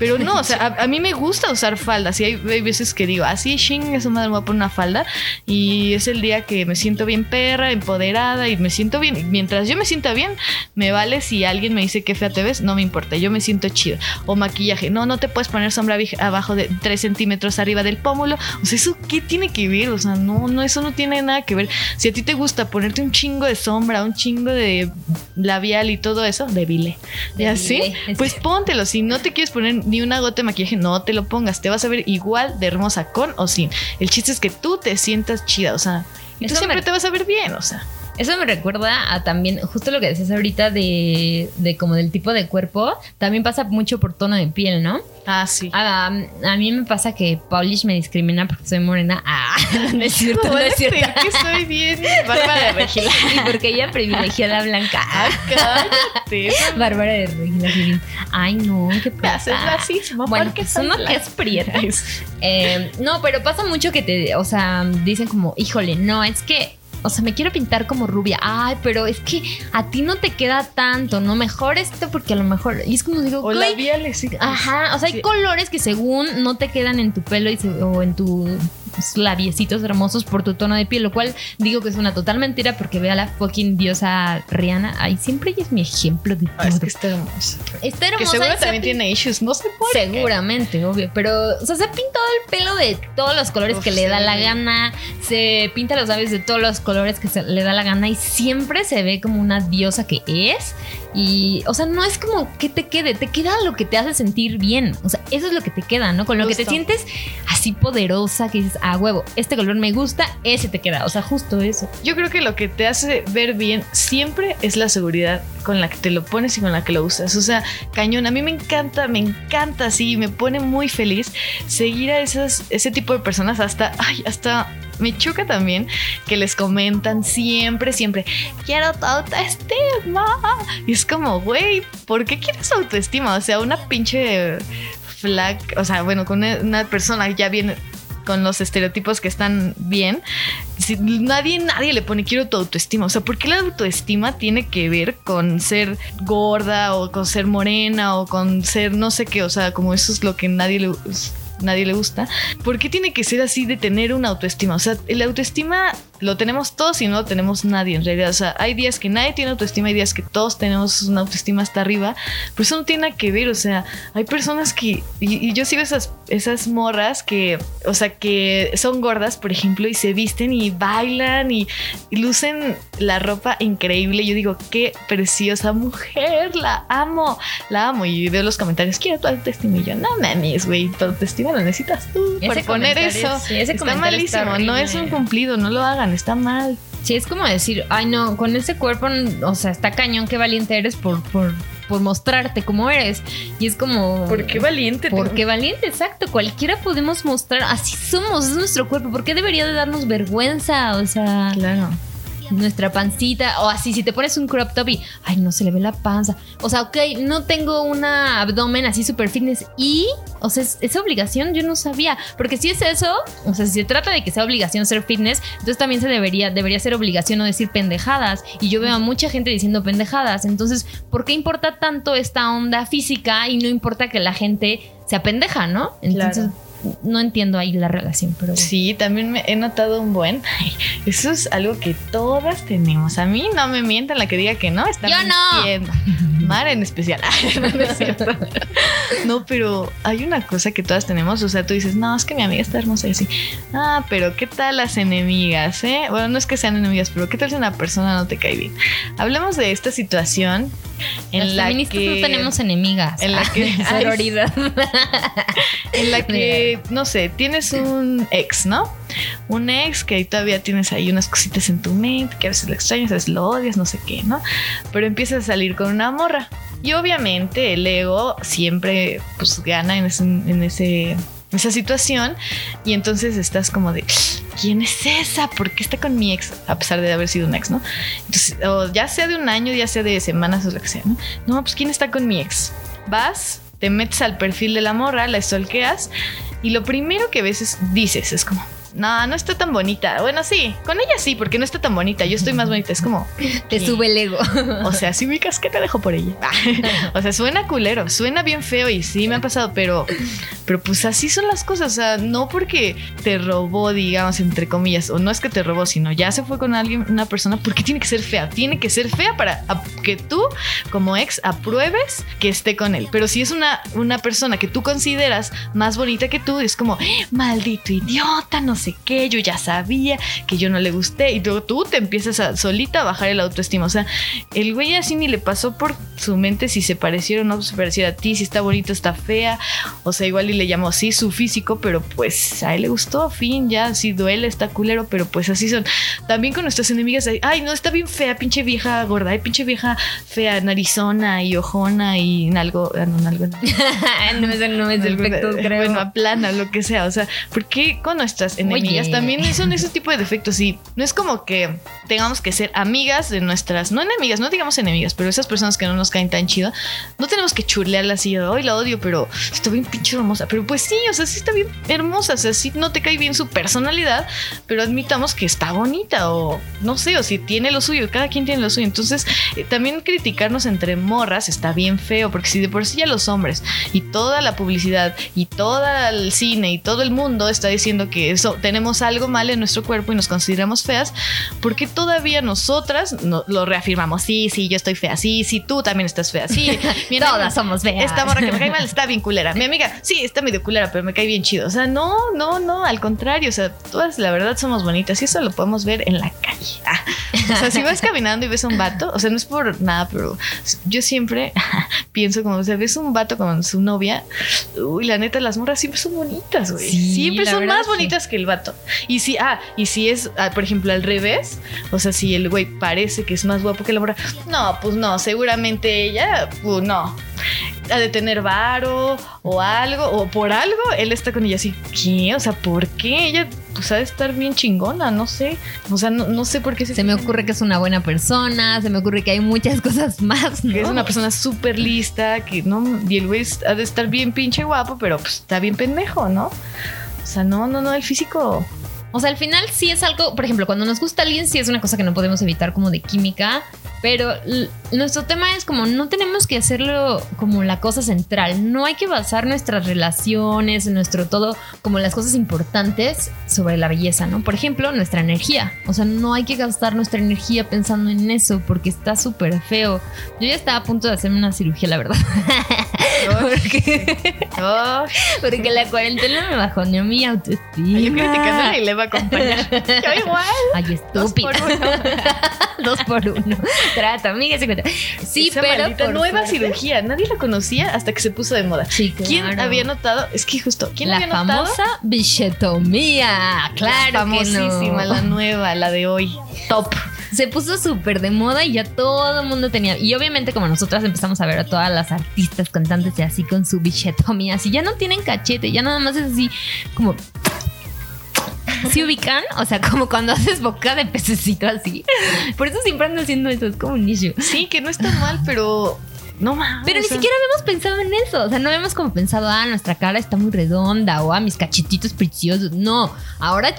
Pero no, o sea, a, a mí me gusta usar faldas y hay, hay veces que digo, así, ching, eso madre me voy a poner una falda y es el día que me siento bien perra, empoderada y me siento bien. Mientras yo me sienta bien, me vale si alguien me dice que fea te ves, no me importa, yo me siento chida. O maquillaje, no, no te puedes poner sombra abajo de 3 centímetros arriba del pómulo. O sea, ¿eso qué tiene que ver? O sea, no, no, eso no tiene nada que ver. Si a ti te gusta ponerte un chingo de sombra, un chingo de labial y todo eso, debile. Y así, pues póntelo. Si no te quieres poner ni una gota de maquillaje, no te lo pongas. Te vas a ver igual de hermosa con o sin. El chiste es que tú te sientas chida, o sea, y tú siempre me- te vas a ver bien, o sea. Eso me recuerda a también, justo lo que decías ahorita de, de como del tipo de cuerpo, también pasa mucho por tono de piel, ¿no? Ah, sí. A, a mí me pasa que Paulish me discrimina porque soy morena. Ah, [LAUGHS] no es cierto, no es cierto. que soy bien Bárbara de Regila. Y porque ella privilegia la blanca. Ay, cállate. Bárbara de Regila. Ay, no, qué pasa. racismo. Bueno, porque pues uno que es prieta. Eh, no, pero pasa mucho que te, o sea, dicen como, híjole, no, es que, o sea, me quiero pintar como rubia. Ay, pero es que a ti no te queda tanto, ¿no? Mejor esto porque a lo mejor. Y es como digo, O labiales, sí. Ajá, o sea, hay Sí. colores que según no te quedan en tu pelo y se- o en tus labiecitos hermosos por tu tono de piel, lo cual digo que es una total mentira porque ve a la fucking diosa Rihanna. Ay, siempre ella es mi ejemplo de Ah, es todo. que está hermosa. Está Que hermosa seguro y se también tiene issues, no sé por qué. Seguramente, obvio. Pero, o sea, se ha pintado el pelo de todos los colores Uf, que le da sí. la gana. Se pinta los labios de todos los colores que se le da la gana. Y siempre se ve como una diosa que es. Y, o sea, no es como que te quede, te queda lo que te hace sentir bien. O sea, eso es lo que te queda, ¿no? Con lo que te sientes así poderosa que dices, ah, huevo, este color me gusta, ese te queda. O sea, justo eso. Yo creo que lo que te hace ver bien siempre es la seguridad con la que te lo pones y con la que lo usas. O sea, cañón, a mí me encanta, me encanta así, me pone muy feliz seguir a esas, ese tipo de personas hasta, ay, hasta me choca también que les comentan siempre, siempre, quiero tu autoestima. Y es como, güey, ¿por qué quieres autoestima? O sea, una pinche flag, o sea, bueno, con una, una persona ya bien con los estereotipos que están bien, si nadie, nadie le pone quiero tu autoestima. O sea, ¿por qué la autoestima tiene que ver con ser gorda o con ser morena o con ser no sé qué? O sea, como eso es lo que nadie le, nadie le gusta. ¿Por qué tiene que ser así de tener una autoestima? O sea, la autoestima lo tenemos todos y no lo tenemos nadie en realidad. O sea, hay días que nadie tiene autoestima, hay días que todos tenemos una autoestima hasta arriba, pero eso no tiene nada que ver. O sea, hay personas que, y, y yo sigo esas, esas morras que, o sea, que son gordas, por ejemplo, y se visten y bailan y, y lucen la ropa increíble. Yo digo, qué preciosa mujer, la amo, la amo. Y veo los comentarios, quiero tu autoestima. Y yo, no mames, güey, tu autoestima la necesitas tú por poner eso. sí, ese está malísimo, no es un cumplido, no lo hagan, está mal. Sí, es como decir, ay no, con ese cuerpo, o sea, está cañón, qué valiente eres por, por, por mostrarte como eres. Y es como... valiente? Porque valiente, exacto. Cualquiera podemos mostrar, así somos, es nuestro cuerpo. ¿Por qué debería de darnos vergüenza? O sea, Claro. Nuestra pancita, o así, si te pones un crop top y, ay, no se le ve la panza. O sea, ok, no tengo una abdomen así super fitness y, o sea, es, esa obligación yo no sabía. Porque si es eso, o sea, si se trata de que sea obligación ser fitness, entonces también se debería, debería ser obligación no decir pendejadas. Y yo veo a mucha gente diciendo pendejadas. Entonces, ¿por qué importa tanto esta onda física y no importa que la gente sea pendeja, no? Entonces, no entiendo ahí la relación, pero. Sí, también me he notado un buen. Eso es algo que todas tenemos. A mí no me mientan la que diga que no, está Yo no. mintiendo. [LAUGHS] Mar en especial. [LAUGHS] no, no es cierto. No, pero hay una cosa que todas tenemos. O sea, tú dices, no, es que mi amiga está hermosa y así. Ah, pero ¿qué tal las enemigas? Eh? Bueno, no es que sean enemigas, pero ¿qué tal si una persona no te cae bien? Hablemos de esta situación en Las la feministas que no tenemos enemigas. en la [LAUGHS] que- Sororidad. en la que, no sé, tienes un ex, ¿no? Un ex que todavía tienes ahí unas cositas en tu mente, que a veces lo extrañas, a veces lo odias, no sé qué, ¿no? Pero empiezas a salir con una morra. Y obviamente el ego siempre pues gana en ese, en ese esa situación y entonces estás como de ¿quién es esa? ¿Por qué está con mi ex? A pesar de haber sido un ex, ¿no? Entonces, o ya sea de un año, ya sea de semanas o lo que sea, ¿no? No, pues ¿quién está con mi ex? Vas, te metes al perfil de la morra, la stalkeas y lo primero que ves es, dices, es como, no, no está tan bonita. Bueno, sí, con ella sí, porque no está tan bonita. Yo estoy más bonita. Es como. [LAUGHS] Te ¿qué? sube el ego. [LAUGHS] O sea, si ubicas que te dejo por ella. [LAUGHS] o sea, suena culero, suena bien feo y sí me ha pasado, pero, pero pues así son las cosas. O sea, no porque te robó, digamos, entre comillas, o no es que te robó, sino ya se fue con alguien, una persona, porque tiene que ser fea. Tiene que ser fea para que tú, como ex, apruebes que esté con él. Pero si es una, una persona que tú consideras más bonita que tú, es como, "Eh, maldito idiota, no sé qué, yo ya sabía que yo no le gusté. Y tú, tú te empiezas a solita a bajar el autoestima. O sea, el güey así ni le pasó por su mente si se pareciera o no se pareciera a ti, si está bonito, está fea. O sea, igual y le llamó así su físico, pero pues a él le gustó, fin, ya, sí duele, está culero, pero pues así son. También con nuestras enemigas, ay, no, está bien fea, pinche vieja gorda, ay, pinche vieja fea, narizona y ojona y nalgo, ah, no, nalgo, [LAUGHS] no. no me no me defectos, creo. Bueno, aplana, lo que sea. O sea, ¿por qué con nuestras Oye. también son ese tipo de defectos? Y no es como que tengamos que ser amigas de nuestras, no enemigas, no digamos enemigas, pero esas personas que no nos caen tan chido, no tenemos que churlearlas y hoy la odio, pero está bien pinche hermosa. Pero pues sí, o sea, sí está bien hermosa. O sea, sí no te cae bien su personalidad, pero admitamos que está bonita o no sé, o si tiene lo suyo, cada quien tiene lo suyo. Entonces, eh, también criticarnos entre morras está bien feo, porque si de por sí ya los hombres y toda la publicidad y todo el cine y todo el mundo está diciendo que eso tenemos algo mal en nuestro cuerpo y nos consideramos feas, ¿por qué todavía nosotras no, lo reafirmamos? Sí, sí, yo estoy fea, sí, sí, tú también estás fea, sí, [LAUGHS] mi amiga- Todas somos feas. esta morra que me cae mal está bien culera. Mi amiga, sí, está medio culera, pero me cae bien chido. O sea, no, no, no, al contrario. O sea, todas la verdad somos bonitas y eso lo podemos ver en la calle. Ah. O sea, si vas [LAUGHS] caminando y ves a un vato, o sea, no es por nada, pero yo siempre [LAUGHS] pienso como, o sea, ves un vato con su novia, uy, la neta, las morras siempre son bonitas, güey. Sí, siempre son verdad, más sí. bonitas que el vato. Y si, ah, y si es, ah, por ejemplo, al revés, o sea, si el güey parece que es más guapo que la morra, no, pues no, seguramente ella, pues no ha de tener varo o algo, o por algo, él está con ella así, ¿qué? O sea, ¿por qué? Ella, pues ha de estar bien chingona, no sé. O sea, no, no sé por qué Se me ocurre que es una buena persona, se me ocurre que hay muchas [LAUGHS] cosas más, ¿no? que es una persona súper lista, que no, y el güey ha de estar bien pinche guapo, pero pues está bien pendejo, ¿no? O sea, no, no, no, el físico. O sea, al final sí es algo, por ejemplo, cuando nos gusta alguien, sí es una cosa que no podemos evitar como de química, pero nuestro tema es como no tenemos que hacerlo como la cosa central, no hay que basar nuestras relaciones, nuestro todo, como las cosas importantes sobre la belleza, ¿no? Por ejemplo, nuestra energía, o sea, no hay que gastar nuestra energía pensando en eso porque está súper feo. Yo ya estaba a punto de hacerme una cirugía, la verdad. [LAUGHS] porque, porque la cuarentena me bajoneó mi autoestima. yo criticando y le va a acompañar. [LAUGHS] Yo igual. Ay, estúpida. [LAUGHS] [LAUGHS] Dos por uno. Trata, amiga, se cuenta. Sí, Esa pero. por nueva suerte- cirugía. Nadie la conocía hasta que se puso de moda. Sí, ¿Quién claro. había notado? Es que justo, ¿quién la había notado? famosa bichetomía. Claro. La famosísima, no. la nueva, la de hoy. Top. Se puso súper de moda y ya todo el mundo tenía. Y obviamente, como nosotras empezamos a ver a todas las artistas, cantantes y así con su bichetomía, así ya no tienen cachete, ya nada más es así como. ¿Se ubican? O sea, como cuando haces boca de pececito así. Por eso siempre ando haciendo eso, es como un nicho. Sí, que no está mal, pero no mames. Pero ni sea, siquiera habíamos pensado en eso. O sea, no habíamos como pensado, ah, nuestra cara está muy redonda o ah, mis cachetitos preciosos. No, ahora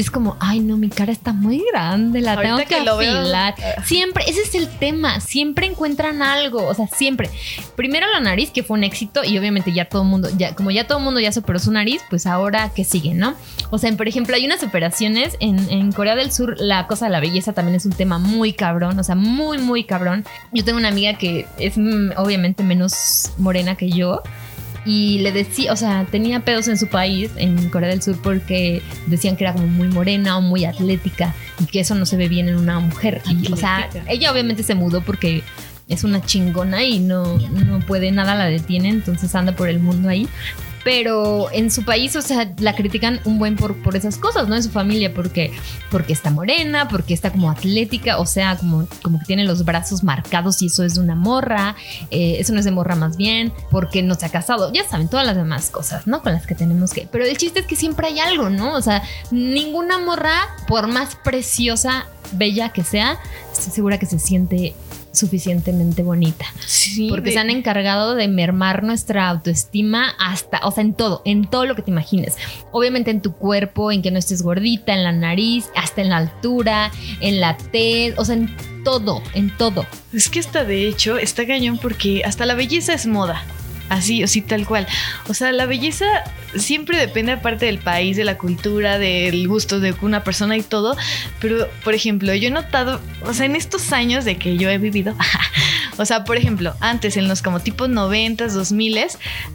es como, ay, no, mi cara está muy grande, la Ahorita tengo que, que veo, afilar. ah. Siempre, ese es el tema. Siempre encuentran algo. O sea, siempre. Primero la nariz, que fue un éxito, y obviamente ya todo el mundo, ya, como ya todo el mundo ya superó su nariz, pues ahora que sigue, ¿no? O sea, por ejemplo, hay unas operaciones en, en Corea del Sur, la cosa de la belleza también es un tema muy cabrón, o sea, muy, muy cabrón. Yo tengo una amiga que es mm, obviamente menos morena que yo. Y le decía, o sea, tenía pedos en su país, en Corea del Sur, porque decían que era como muy morena o muy atlética y que eso no se ve bien en una mujer. Y, o sea, ella obviamente se mudó porque es una chingona y no, no puede, nada la detiene, entonces anda por el mundo ahí. Pero en su país, o sea, la critican un buen por, por esas cosas, ¿no? En su familia, porque, porque está morena, porque está como atlética, o sea, como, como que tiene los brazos marcados y eso es de una morra, eh, eso no es de morra más bien, porque no se ha casado, ya saben, todas las demás cosas, ¿no? Con las que tenemos que... Pero el chiste es que siempre hay algo, ¿no? O sea, ninguna morra, por más preciosa, bella que sea, estoy segura que se siente suficientemente bonita. Sí, Porque de- se han encargado de mermar nuestra autoestima hasta, o sea, en todo, en todo lo que te imagines. Obviamente en tu cuerpo, en que no estés gordita, en la nariz, hasta en la altura, en la tez, o sea, en todo, en todo. Es que hasta de hecho está cañón porque hasta la belleza es moda. Así, o sí, tal cual. O sea, la belleza siempre depende aparte del país, de la cultura, del gusto de una persona y todo. Pero, por ejemplo, yo he notado, o sea, en estos años de que yo he vivido, [LAUGHS] o sea, por ejemplo, antes en los como tipo 90s, 2000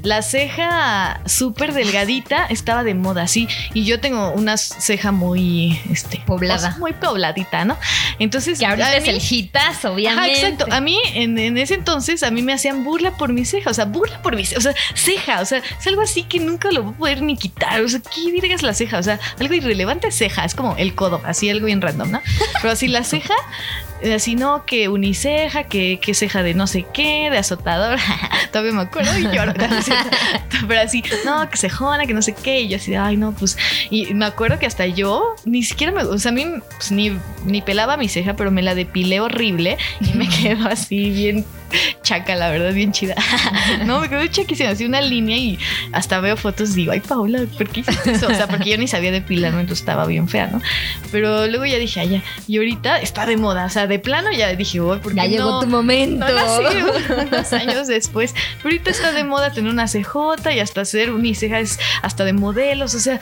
la ceja súper delgadita estaba de moda, así. Y yo tengo una ceja muy, este, Poblada. sea, muy pobladita, ¿no? Entonces, Que ahorita a es el hitazo, Ajá, obviamente. exacto. A mí, en, en ese entonces, a mí me hacían burla por mi ceja. O sea, burla por mi ceja. O sea, ceja. O sea, es algo así que nunca lo voy a poder ni quitar. O sea, ¿qué virgas la ceja? O sea, algo irrelevante ceja. Es como el codo. Así, algo bien random, ¿no? Pero así la ceja, eh, así no, que uniceja, que, que ceja de no sé qué, de azotador. [LAUGHS] Todavía me acuerdo y lloro. [LAUGHS] Pero así, no, que cejona, que no sé qué. Y yo así, ay, no, pues. Y me acuerdo que hasta yo ni siquiera me. O sea, a mí pues, ni, ni pelaba mi ceja, pero me la depilé horrible y me [LAUGHS] quedó así bien chaca, la verdad, bien chida. no, me quedó chaquísima, así una línea y hasta veo fotos y digo, ay, Paula, ¿por qué hiciste eso? O sea, porque yo ni sabía depilarme, entonces estaba bien fea, ¿no? Pero luego ya dije, ay, ya. Y ahorita está de moda, o sea, de plano ya dije, voy, porque Ya llegó no? tu momento. No [LAUGHS] unos años después. Pero ahorita está de moda tener una CJ y hasta hacer unicejas hasta de modelos. O sea,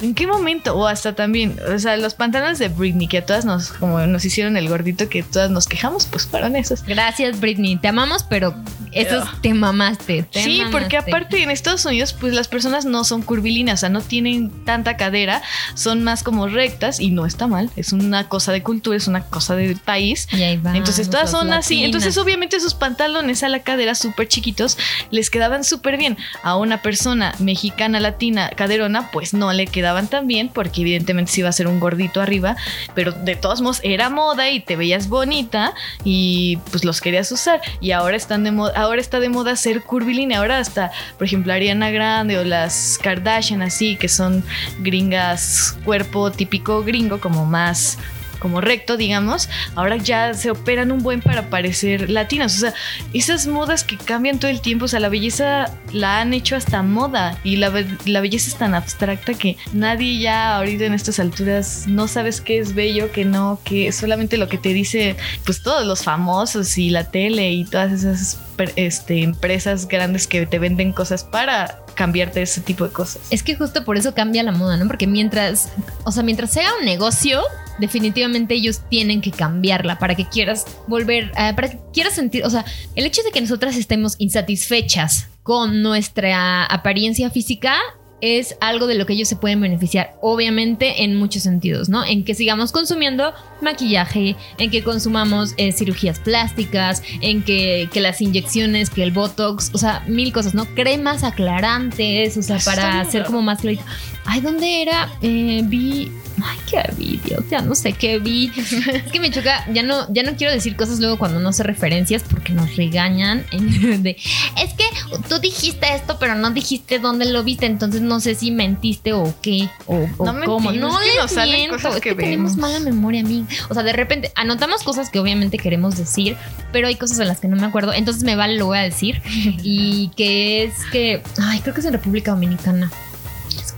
¿en qué momento? O hasta también, o sea, los pantalones de Britney que a todas nos, como nos hicieron el gordito que todas nos quejamos, pues fueron esos. Gracias, Britney. Te amamos, pero esos te mamaste. te Sí, porque aparte en Estados Unidos, pues las personas no son curvilíneas, o sea, no tienen tanta cadera, son más como rectas y no está mal. Es una cosa de cultura, es una cosa de país. Y ahí vamos, Entonces todas son así. Entonces obviamente sus pantalones a la cadera súper chiquitos les quedaban súper bien. A una persona mexicana, latina, caderona, pues no le quedaban tan bien porque evidentemente se iba a ser un gordito arriba. Pero de todos modos era moda y te veías bonita y pues los querías usar. Y ahora están de moda, ahora está de moda ser curvilínea. Ahora hasta, por ejemplo, Ariana Grande o las Kardashian así, que son gringas, cuerpo típico gringo, como más como recto, digamos, ahora ya se operan un buen para parecer latinas. O sea, esas modas que cambian todo el tiempo, o sea, la belleza la han hecho hasta moda y la, la belleza es tan abstracta que nadie ya ahorita en estas alturas no sabes qué es bello, que no, que solamente lo que te dice, pues todos los famosos y la tele y todas esas este, empresas grandes que te venden cosas para cambiarte ese tipo de cosas. Es que justo por eso cambia la moda, ¿no? Porque mientras, o sea, mientras sea un negocio, definitivamente ellos tienen que cambiarla para que quieras volver, eh, para que quieras sentir, o sea, el hecho de que nosotras estemos insatisfechas con nuestra apariencia física es algo de lo que ellos se pueden beneficiar, obviamente en muchos sentidos, ¿no? En que sigamos consumiendo maquillaje, en que consumamos eh, cirugías plásticas, en que, que las inyecciones, que el botox, o sea, mil cosas, ¿no? Cremas aclarantes, o sea, para raro. como más clarito. Ay, ¿dónde era? Eh, vi. Ay, qué vi, Dios, ya no sé qué vi. [LAUGHS] Es que me choca, ya no, ya no quiero decir cosas luego cuando no sé referencias porque nos regañan. [LAUGHS] de, es que tú dijiste esto, pero no dijiste dónde lo viste, entonces no sé si mentiste o qué, o, o No cómo. mentimos, No es que nos salen cosas es que que, tenemos mala memoria, amiga. O sea, de repente anotamos cosas que obviamente queremos decir, pero hay cosas en las que no me acuerdo, entonces me vale, lo voy a decir. [LAUGHS] y que es que, ay, creo que es en República Dominicana.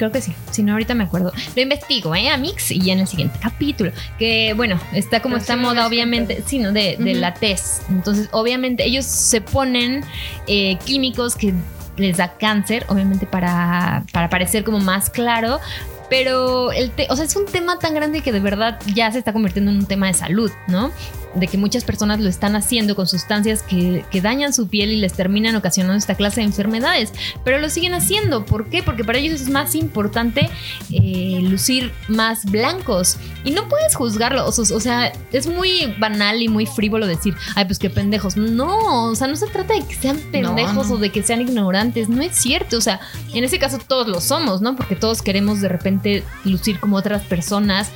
Creo que sí, si no ahorita me acuerdo. Lo investigo, ¿eh, Amix? Y ya en el siguiente capítulo. Que bueno, está como esta sí moda, obviamente, sí, ¿no? De, de la tez. Entonces, obviamente, ellos se ponen eh, químicos que les da cáncer, obviamente, para, para parecer como más claro. Pero el te- o sea, es un tema tan grande que de verdad ya se está convirtiendo en un tema de salud, ¿no? De que muchas personas lo están haciendo con sustancias que, que dañan su piel y les terminan ocasionando esta clase de enfermedades, pero lo siguen haciendo. ¿Por qué? Porque para ellos es más importante eh, lucir más blancos y no puedes juzgarlo. O, o sea, es muy banal y muy frívolo decir, ay, pues qué pendejos. No, o sea, no se trata de que sean pendejos no. o de que sean ignorantes, no es cierto. O sea, en ese caso todos lo somos, ¿no? Porque todos queremos de repente lucir como otras personas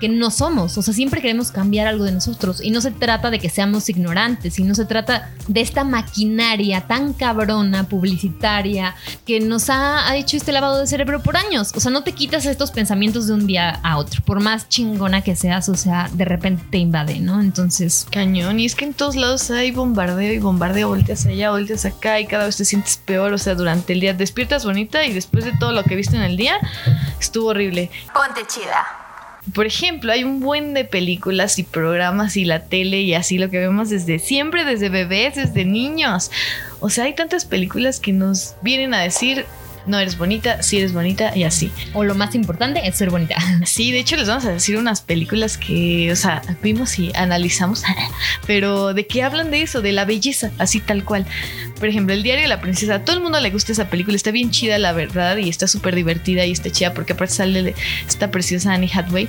que no somos. O sea, siempre queremos cambiar algo de nosotros. Y no se trata de que seamos ignorantes, sino se trata de esta maquinaria tan cabrona, publicitaria, que nos ha, ha hecho este lavado de cerebro por años. O sea, no te quitas estos pensamientos de un día a otro. Por más chingona que seas, o sea, de repente te invade, ¿no? Entonces, Cañón, y es que en todos lados hay bombardeo y bombardeo, volteas allá, volteas acá y cada vez te sientes peor, o sea, durante el día despiertas bonita y después de todo lo que viste en el día, estuvo horrible. Ponte chida. Por ejemplo, hay un buen de películas y programas y la tele y así lo que vemos desde siempre, desde bebés, desde niños. O sea, hay tantas películas que nos vienen a decir, no eres bonita, sí eres bonita y así. o lo más importante es ser bonita. [LAUGHS] Sí, de hecho les vamos a decir unas películas que, o sea, vimos y analizamos, [LAUGHS] pero de qué hablan de eso, de la belleza, así tal cual. Por ejemplo, El diario de la princesa, a todo el mundo le gusta esa película, está bien chida la verdad y está súper divertida y está chida porque aparte sale esta preciosa Annie Hathaway,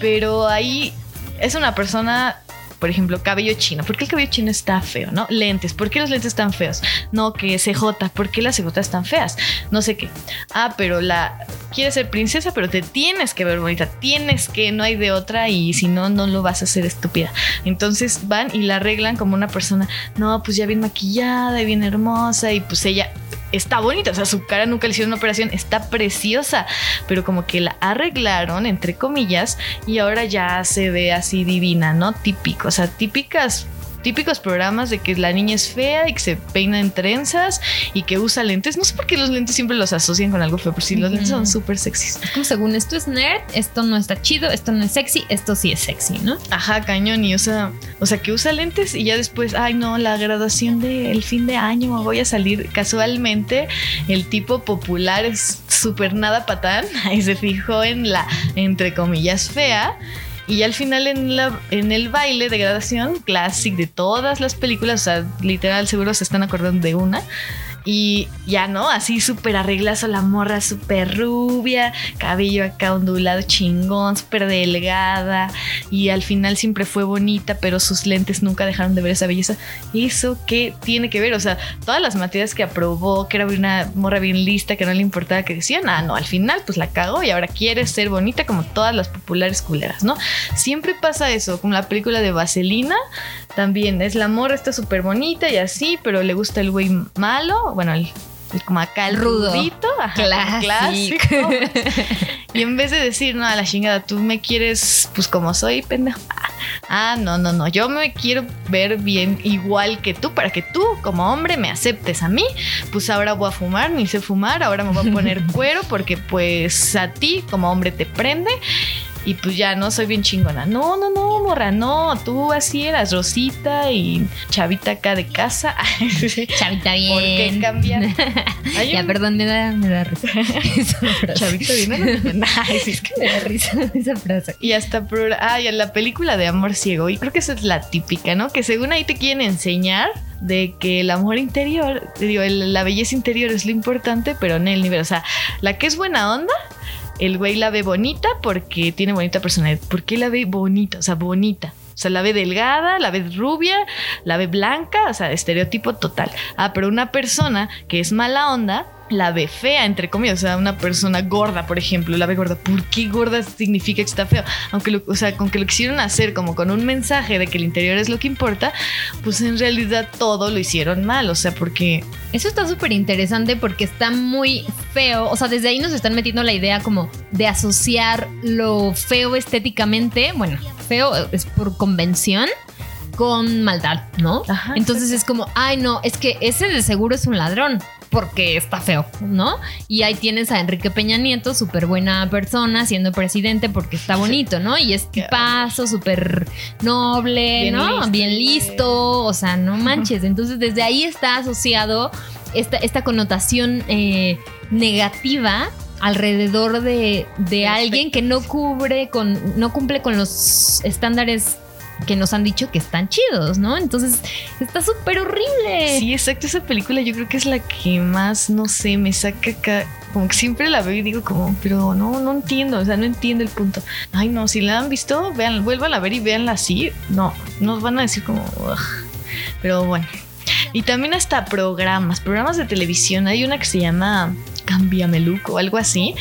pero ahí es una persona por ejemplo, cabello chino. ¿Por qué el cabello chino está feo, no? Lentes. ¿Por qué los lentes están feos? No, que CJ. ¿Por qué las CJ están feas? No sé qué. Ah, pero la quieres ser princesa, pero te tienes que ver bonita. Tienes que, no hay de otra y si no, no lo vas a hacer estúpida. Entonces van y la arreglan como una persona, no, pues ya bien maquillada y bien hermosa y pues ella está bonita, o sea, su cara nunca le hicieron una operación, está preciosa, pero como que la arreglaron, entre comillas, y ahora ya se ve así divina, ¿no? Típico, o sea, típicas típicos programas de que la niña es fea y que se peina en trenzas y que usa lentes. No sé por qué los lentes siempre los asocian con algo feo, pero sí, los lentes son súper sexys. Es como según esto es nerd, esto no está chido, esto no es sexy, esto sí es sexy, ¿no? Ajá, cañón. Y o sea, o sea, que usa lentes y ya después, ay no, la graduación del fin de año, voy a salir casualmente. El tipo popular es súper nada patán [LAUGHS] y se fijó en la, entre comillas, fea. Y al final en, la, en el baile de graduación, classic de todas las películas, o sea, literal seguro se están acordando de una. Y ya no, así súper arreglazo la morra, súper rubia, cabello acá ondulado, chingón, súper delgada. Y al final siempre fue bonita, pero sus lentes nunca dejaron de ver esa belleza. ¿Eso qué tiene que ver? O sea, todas las materias que aprobó, que era una morra bien lista, que no le importaba que decían, ah, no, al final pues la cagó y ahora quiere ser bonita como todas las populares culeras, ¿no? Siempre pasa eso, como la película de Vaselina, también es la morra, está súper bonita y así, pero le gusta el güey malo, bueno, el, el como acá el Rudo. rudito, ajá, clásico. [LAUGHS] y en vez de decir, no, a la chingada, tú me quieres, pues como soy, pendejo. Ah, no, no, no, yo me quiero ver bien igual que tú, para que tú como hombre me aceptes a mí, pues ahora voy a fumar, ni sé fumar, ahora me voy a poner [LAUGHS] cuero porque pues a ti como hombre te prende y pues ya no soy bien chingona. No, no, no, morra, no, tú así eras Rosita y chavita acá de casa. [LAUGHS] Chavita bien. ¿Por qué cambiar? [LAUGHS] Hay Ya, un- perdón, me da, me da risa. [LAUGHS] Chavita bien. Ay, sí, es que- Me da risa esa frase. Y hasta pro- ah, y en la película de Amor Ciego, y creo que esa es la típica, ¿no? Que según ahí te quieren enseñar de que el amor interior, digo, el- la belleza interior es lo importante, pero en el nivel, o sea, la que es buena onda, el güey la ve bonita porque tiene bonita personalidad. ¿Por qué la ve bonita? O sea, bonita. O sea, la ve delgada, la ve rubia, la ve blanca, o sea, estereotipo total. Ah, pero una persona que es mala onda, la ve fea, entre comillas. O sea, una persona gorda, por ejemplo, la ve gorda. ¿Por qué gorda significa que está feo? Aunque lo, o sea, con que lo quisieron hacer como con un mensaje de que el interior es lo que importa, pues en realidad todo lo hicieron mal. O sea, porque Eso está súper interesante porque está muy feo. O sea, desde ahí nos están metiendo la idea como de asociar lo feo estéticamente, bueno, feo es por convención, con maldad, ¿no? Ajá, Entonces es como, ay, no, es que ese de seguro es un ladrón. Porque está feo, ¿no? Y ahí tienes a Enrique Peña Nieto, súper buena persona, siendo presidente porque está bonito, ¿no? Y es tipazo, súper noble, Bien ¿no? listo, Bien listo, o sea, no manches. Entonces, desde ahí está asociado esta, esta connotación eh, negativa alrededor de, de alguien que no cubre con, no cumple con los estándares que nos han dicho que están chidos, ¿no? Entonces está súper horrible. Sí, exacto. Esa película yo creo que es la que más, no sé, me saca acá. Como que siempre la veo y digo como, pero no, no entiendo, o sea, no entiendo el punto. Ay, no, si la han visto, vean, vuelvan a ver y véanla así. No, nos van a decir como, "Ugh". pero bueno. Y también hasta programas, programas de televisión. Hay una que se llama Cámbiame Look o algo así,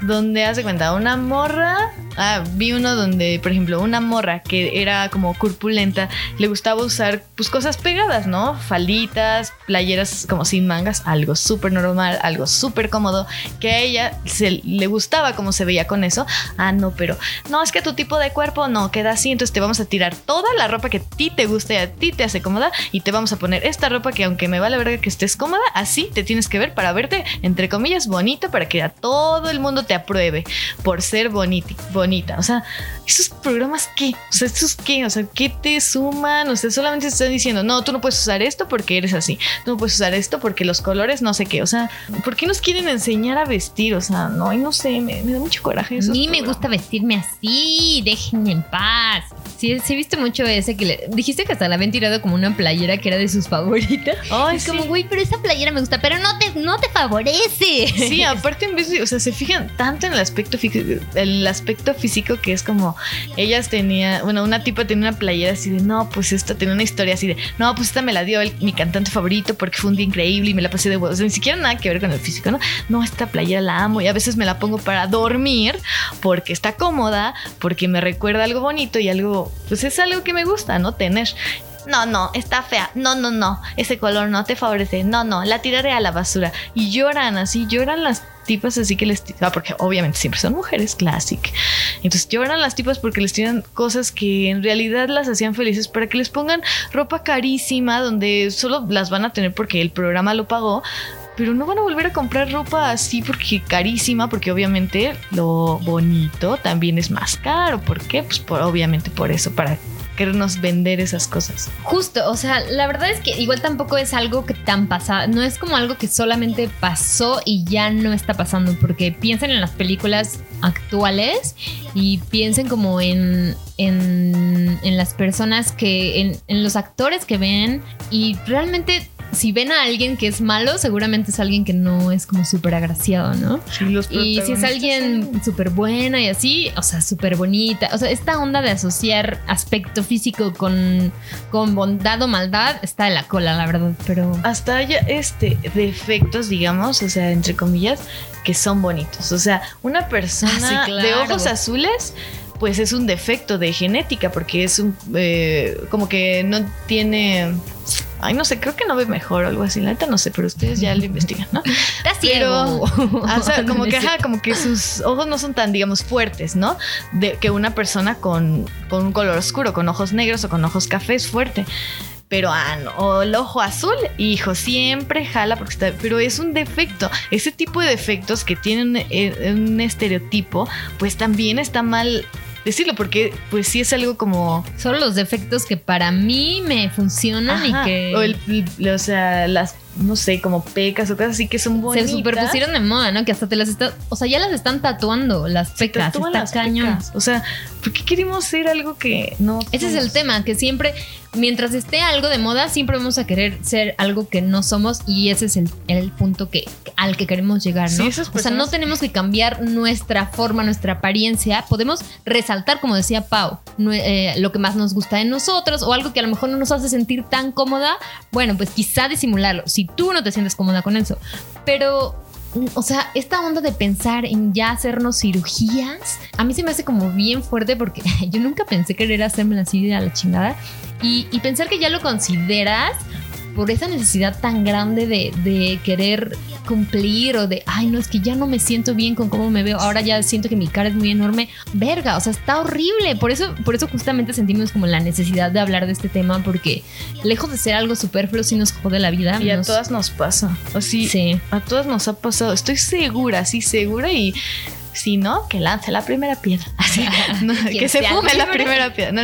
donde hace cuenta una morra. Ah, vi uno donde, por ejemplo, una morra que era como corpulenta, le gustaba usar pues cosas pegadas, ¿no? Falditas, playeras como sin mangas, algo súper normal, algo súper cómodo, que a ella se, le gustaba cómo se veía con eso. Ah, no, pero no, es que tu tipo de cuerpo no queda así, entonces te vamos a tirar toda la ropa que a ti te gusta y a ti te hace cómoda y te vamos a poner esta ropa que aunque me vale verga que estés cómoda, así te tienes que ver para verte, entre comillas, bonita, para que a todo el mundo te apruebe por ser bonita. bonita. O sea, esos programas, ¿qué? O sea, ¿estos qué? O sea, ¿qué te suman? O sea, solamente te están diciendo, no, tú no puedes usar esto porque eres así. Tú no puedes usar esto porque los colores, no sé qué. O sea, ¿por qué nos quieren enseñar a vestir? O sea, no, no sé, me, me da mucho coraje. A esos mí me programas. gusta vestirme así, déjenme en paz. Sí, sí, he visto mucho ese que le dijiste que hasta la habían tirado como una playera que era de sus favoritas. Ay, es sí. como, güey, pero esa playera me gusta, pero no te, no te favorece. Sí, aparte en vez de, o sea, se fijan tanto en el aspecto físico, el aspecto físico que es como ellas tenía, bueno, una tipa tenía una playera así de, no, pues esta tenía una historia así de, no, pues esta me la dio el- mi cantante favorito porque fue un día increíble y me la pasé de huevos. O sea, ni siquiera nada que ver con el físico, ¿no? No, esta playera la amo y a veces me la pongo para dormir porque está cómoda, porque me recuerda algo bonito y algo, pues es algo que me gusta, ¿no? Tener. No, no, está fea. No, no, no. Ese color no te favorece. No, no, la tiraré a la basura. Y lloran así, lloran las tipas así que les ah, porque obviamente siempre son mujeres classic. Entonces lloran las tipas porque les tiran cosas que en realidad las hacían felices para que les pongan ropa carísima donde solo las van a tener porque el programa lo pagó. Pero no van a volver a comprar ropa así porque carísima, porque obviamente lo bonito también es más caro. ¿Por qué? Pues por, obviamente por eso, para querernos vender esas cosas. Justo, o sea, la verdad es que igual tampoco es algo que tan pasa, no es como algo que solamente pasó y ya no está pasando, porque piensen en las películas actuales y piensen como en, en, en las personas que, en, en los actores que ven y realmente si ven a alguien que es malo, seguramente es alguien que no es como súper agraciado, ¿no? Y si es alguien súper buena y así, o sea, súper bonita. O sea, esta onda de asociar aspecto físico con, con bondad o maldad está de la cola, la verdad. Pero hasta haya este defectos, digamos, o sea, entre comillas, que son bonitos. O sea, una persona Ah, sí, de ojos azules, pues es un defecto de genética, porque es un eh, como que no tiene. Ay, no sé, creo que no ve mejor o algo así. La neta no sé, pero ustedes ya lo investigan, ¿no? está Pero, ciego. [LAUGHS] Ah, [LAUGHS] o sea, como que, es ajá, cierto. como que sus ojos no son tan, digamos, fuertes, ¿no? De que una persona con, con un color oscuro, con ojos negros o con ojos cafés fuerte. Pero, ah, no, o el ojo azul, hijo, siempre jala porque está, pero es un defecto. Ese tipo de defectos que tienen eh, un estereotipo, pues también está mal decirlo, porque pues sí es algo como... Son los defectos que para mí me funcionan Ajá, y que O, el- el- o sea, las, no sé, como pecas o cosas así que son se bonitas. superpusieron de moda, ¿no? Que hasta te las están, o sea, ya las están tatuando las Se pecas, tatúan está las cañón. pecas. O sea, ¿por qué queremos ser algo que no? Ese es el tema, que siempre, mientras esté algo de moda, siempre vamos a querer ser algo que no somos y ese es el, el punto que, al que queremos llegar, ¿no? Sí, o sea, no tenemos que cambiar nuestra forma, nuestra apariencia. Podemos resaltar, como decía Pau, eh, lo que más nos gusta de nosotros o algo que a lo mejor no nos hace sentir tan cómoda. Bueno, pues quizá disimularlo, si tú no te sientes cómoda con eso. Pero o sea, esta onda de pensar en ya hacernos cirugías, a mí se me hace como bien fuerte porque [LAUGHS] yo nunca pensé querer hacerme así a la chingada. Y, y pensar que ya lo consideras por esa necesidad tan grande de, de querer cumplir o de, ay, no, es que ya no me siento bien con cómo me veo, ahora ya siento que mi cara es muy enorme. Verga, o sea, está horrible. Por eso, por eso justamente sentimos como la necesidad de hablar de este tema porque lejos de ser algo superfluo, sí nos jode la vida. Y a todas nos pasa. O sí, Sí. a todas nos ha pasado. Estoy segura, sí, segura. Y si no, que lance la primera piedra. [LAUGHS] Así, [LAUGHS] no, que se fume la [LAUGHS] primera piedra. No,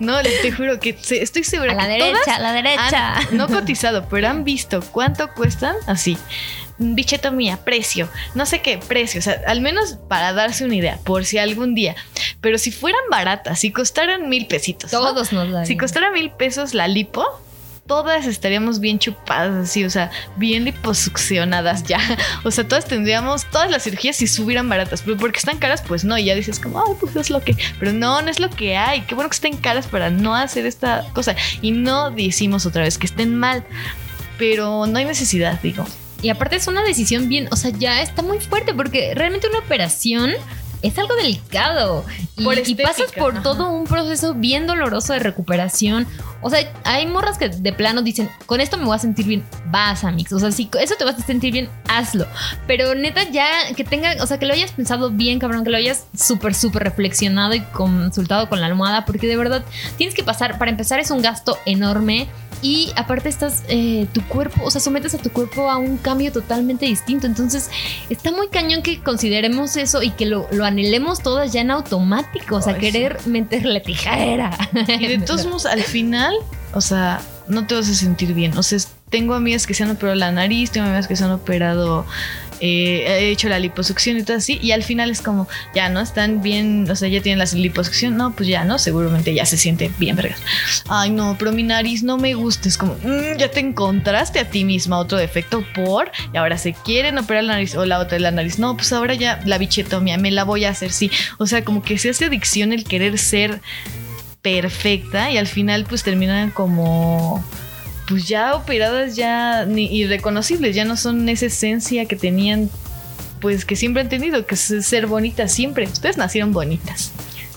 no, les- te juro que estoy segura A la que derecha, todas a la derecha. han- no cotizado, pero han visto cuánto cuestan así. bichetomía, precio, no sé qué, precio, o sea, al menos para darse una idea, por si algún día. Pero si fueran baratas, si costaran mil pesitos. ¿no? Todos nos darían. Si costara mil pesos la lipo, todas estaríamos bien chupadas así, o sea, bien liposuccionadas ya. [LAUGHS] O sea, todas tendríamos todas las cirugías si subieran baratas, pero porque están caras, pues no, y ya dices como, ay, pues es lo que, pero no, no es lo que hay. Qué bueno que estén caras para no hacer esta cosa. Y no decimos otra vez que estén mal, pero no hay necesidad, digo. Y aparte es una decisión bien, o sea, ya está muy fuerte porque realmente una operación es algo delicado y, Por y pasas por ajá. todo un proceso bien doloroso de recuperación. O sea, hay morras que de plano dicen, con esto me voy a sentir bien, vas a mix. O sea, si eso te vas a sentir bien, hazlo. Pero neta, ya que tenga, o sea, que lo hayas pensado bien, cabrón, que lo hayas súper, súper reflexionado y consultado con la almohada, porque de verdad tienes que pasar, para empezar es un gasto enorme. Y aparte estás, eh, tu cuerpo, o sea, sometes a tu cuerpo a un cambio totalmente distinto. Entonces, está muy cañón que consideremos eso y que lo, lo anhelemos todas ya en automático. O sea, Ay, sí. querer meterle tijera. Y de todos [LAUGHS] modos, al final, o sea, no te vas a sentir bien. O sea, tengo amigas que se han operado la nariz, tengo amigas que se han operado, eh, he hecho la liposucción y todo así, y al final es como, ya, ¿no? Están bien, o sea, ya tienen la liposucción, no, pues ya, ¿no? Seguramente ya se siente bien, vergas. Ay, no, pero mi nariz no me gusta, es como, mm, ya te encontraste a ti misma otro defecto por, y ahora se quieren operar la nariz, o la otra de la nariz, no, pues ahora ya la bichetomía, me la voy a hacer, sí. O sea, como que se hace adicción el querer ser perfecta y al final pues terminan como pues ya operadas ya ni irreconocibles, ya no son esa esencia que tenían pues que siempre han tenido, que es ser bonitas siempre. Ustedes nacieron bonitas.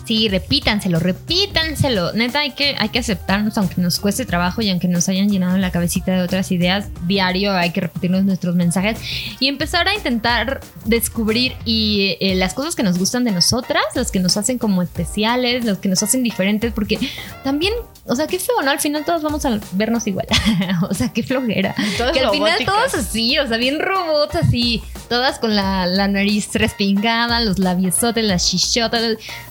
Sí, repítanselo, repítanselo. Neta, hay que, hay que aceptarnos, aunque nos cueste trabajo y aunque nos hayan llenado la cabecita de otras ideas, diario hay que repetirnos nuestros mensajes y empezar a intentar descubrir y eh, las cosas que nos gustan de nosotras, las que nos hacen como especiales, las que nos hacen diferentes, porque también, o sea, qué feo, ¿no? Al final todos vamos a vernos igual. [LAUGHS] o sea, qué flojera. Que al final todos así, o sea, bien robots así, todas con la, la nariz respingada, los labiosotes, las chichotas.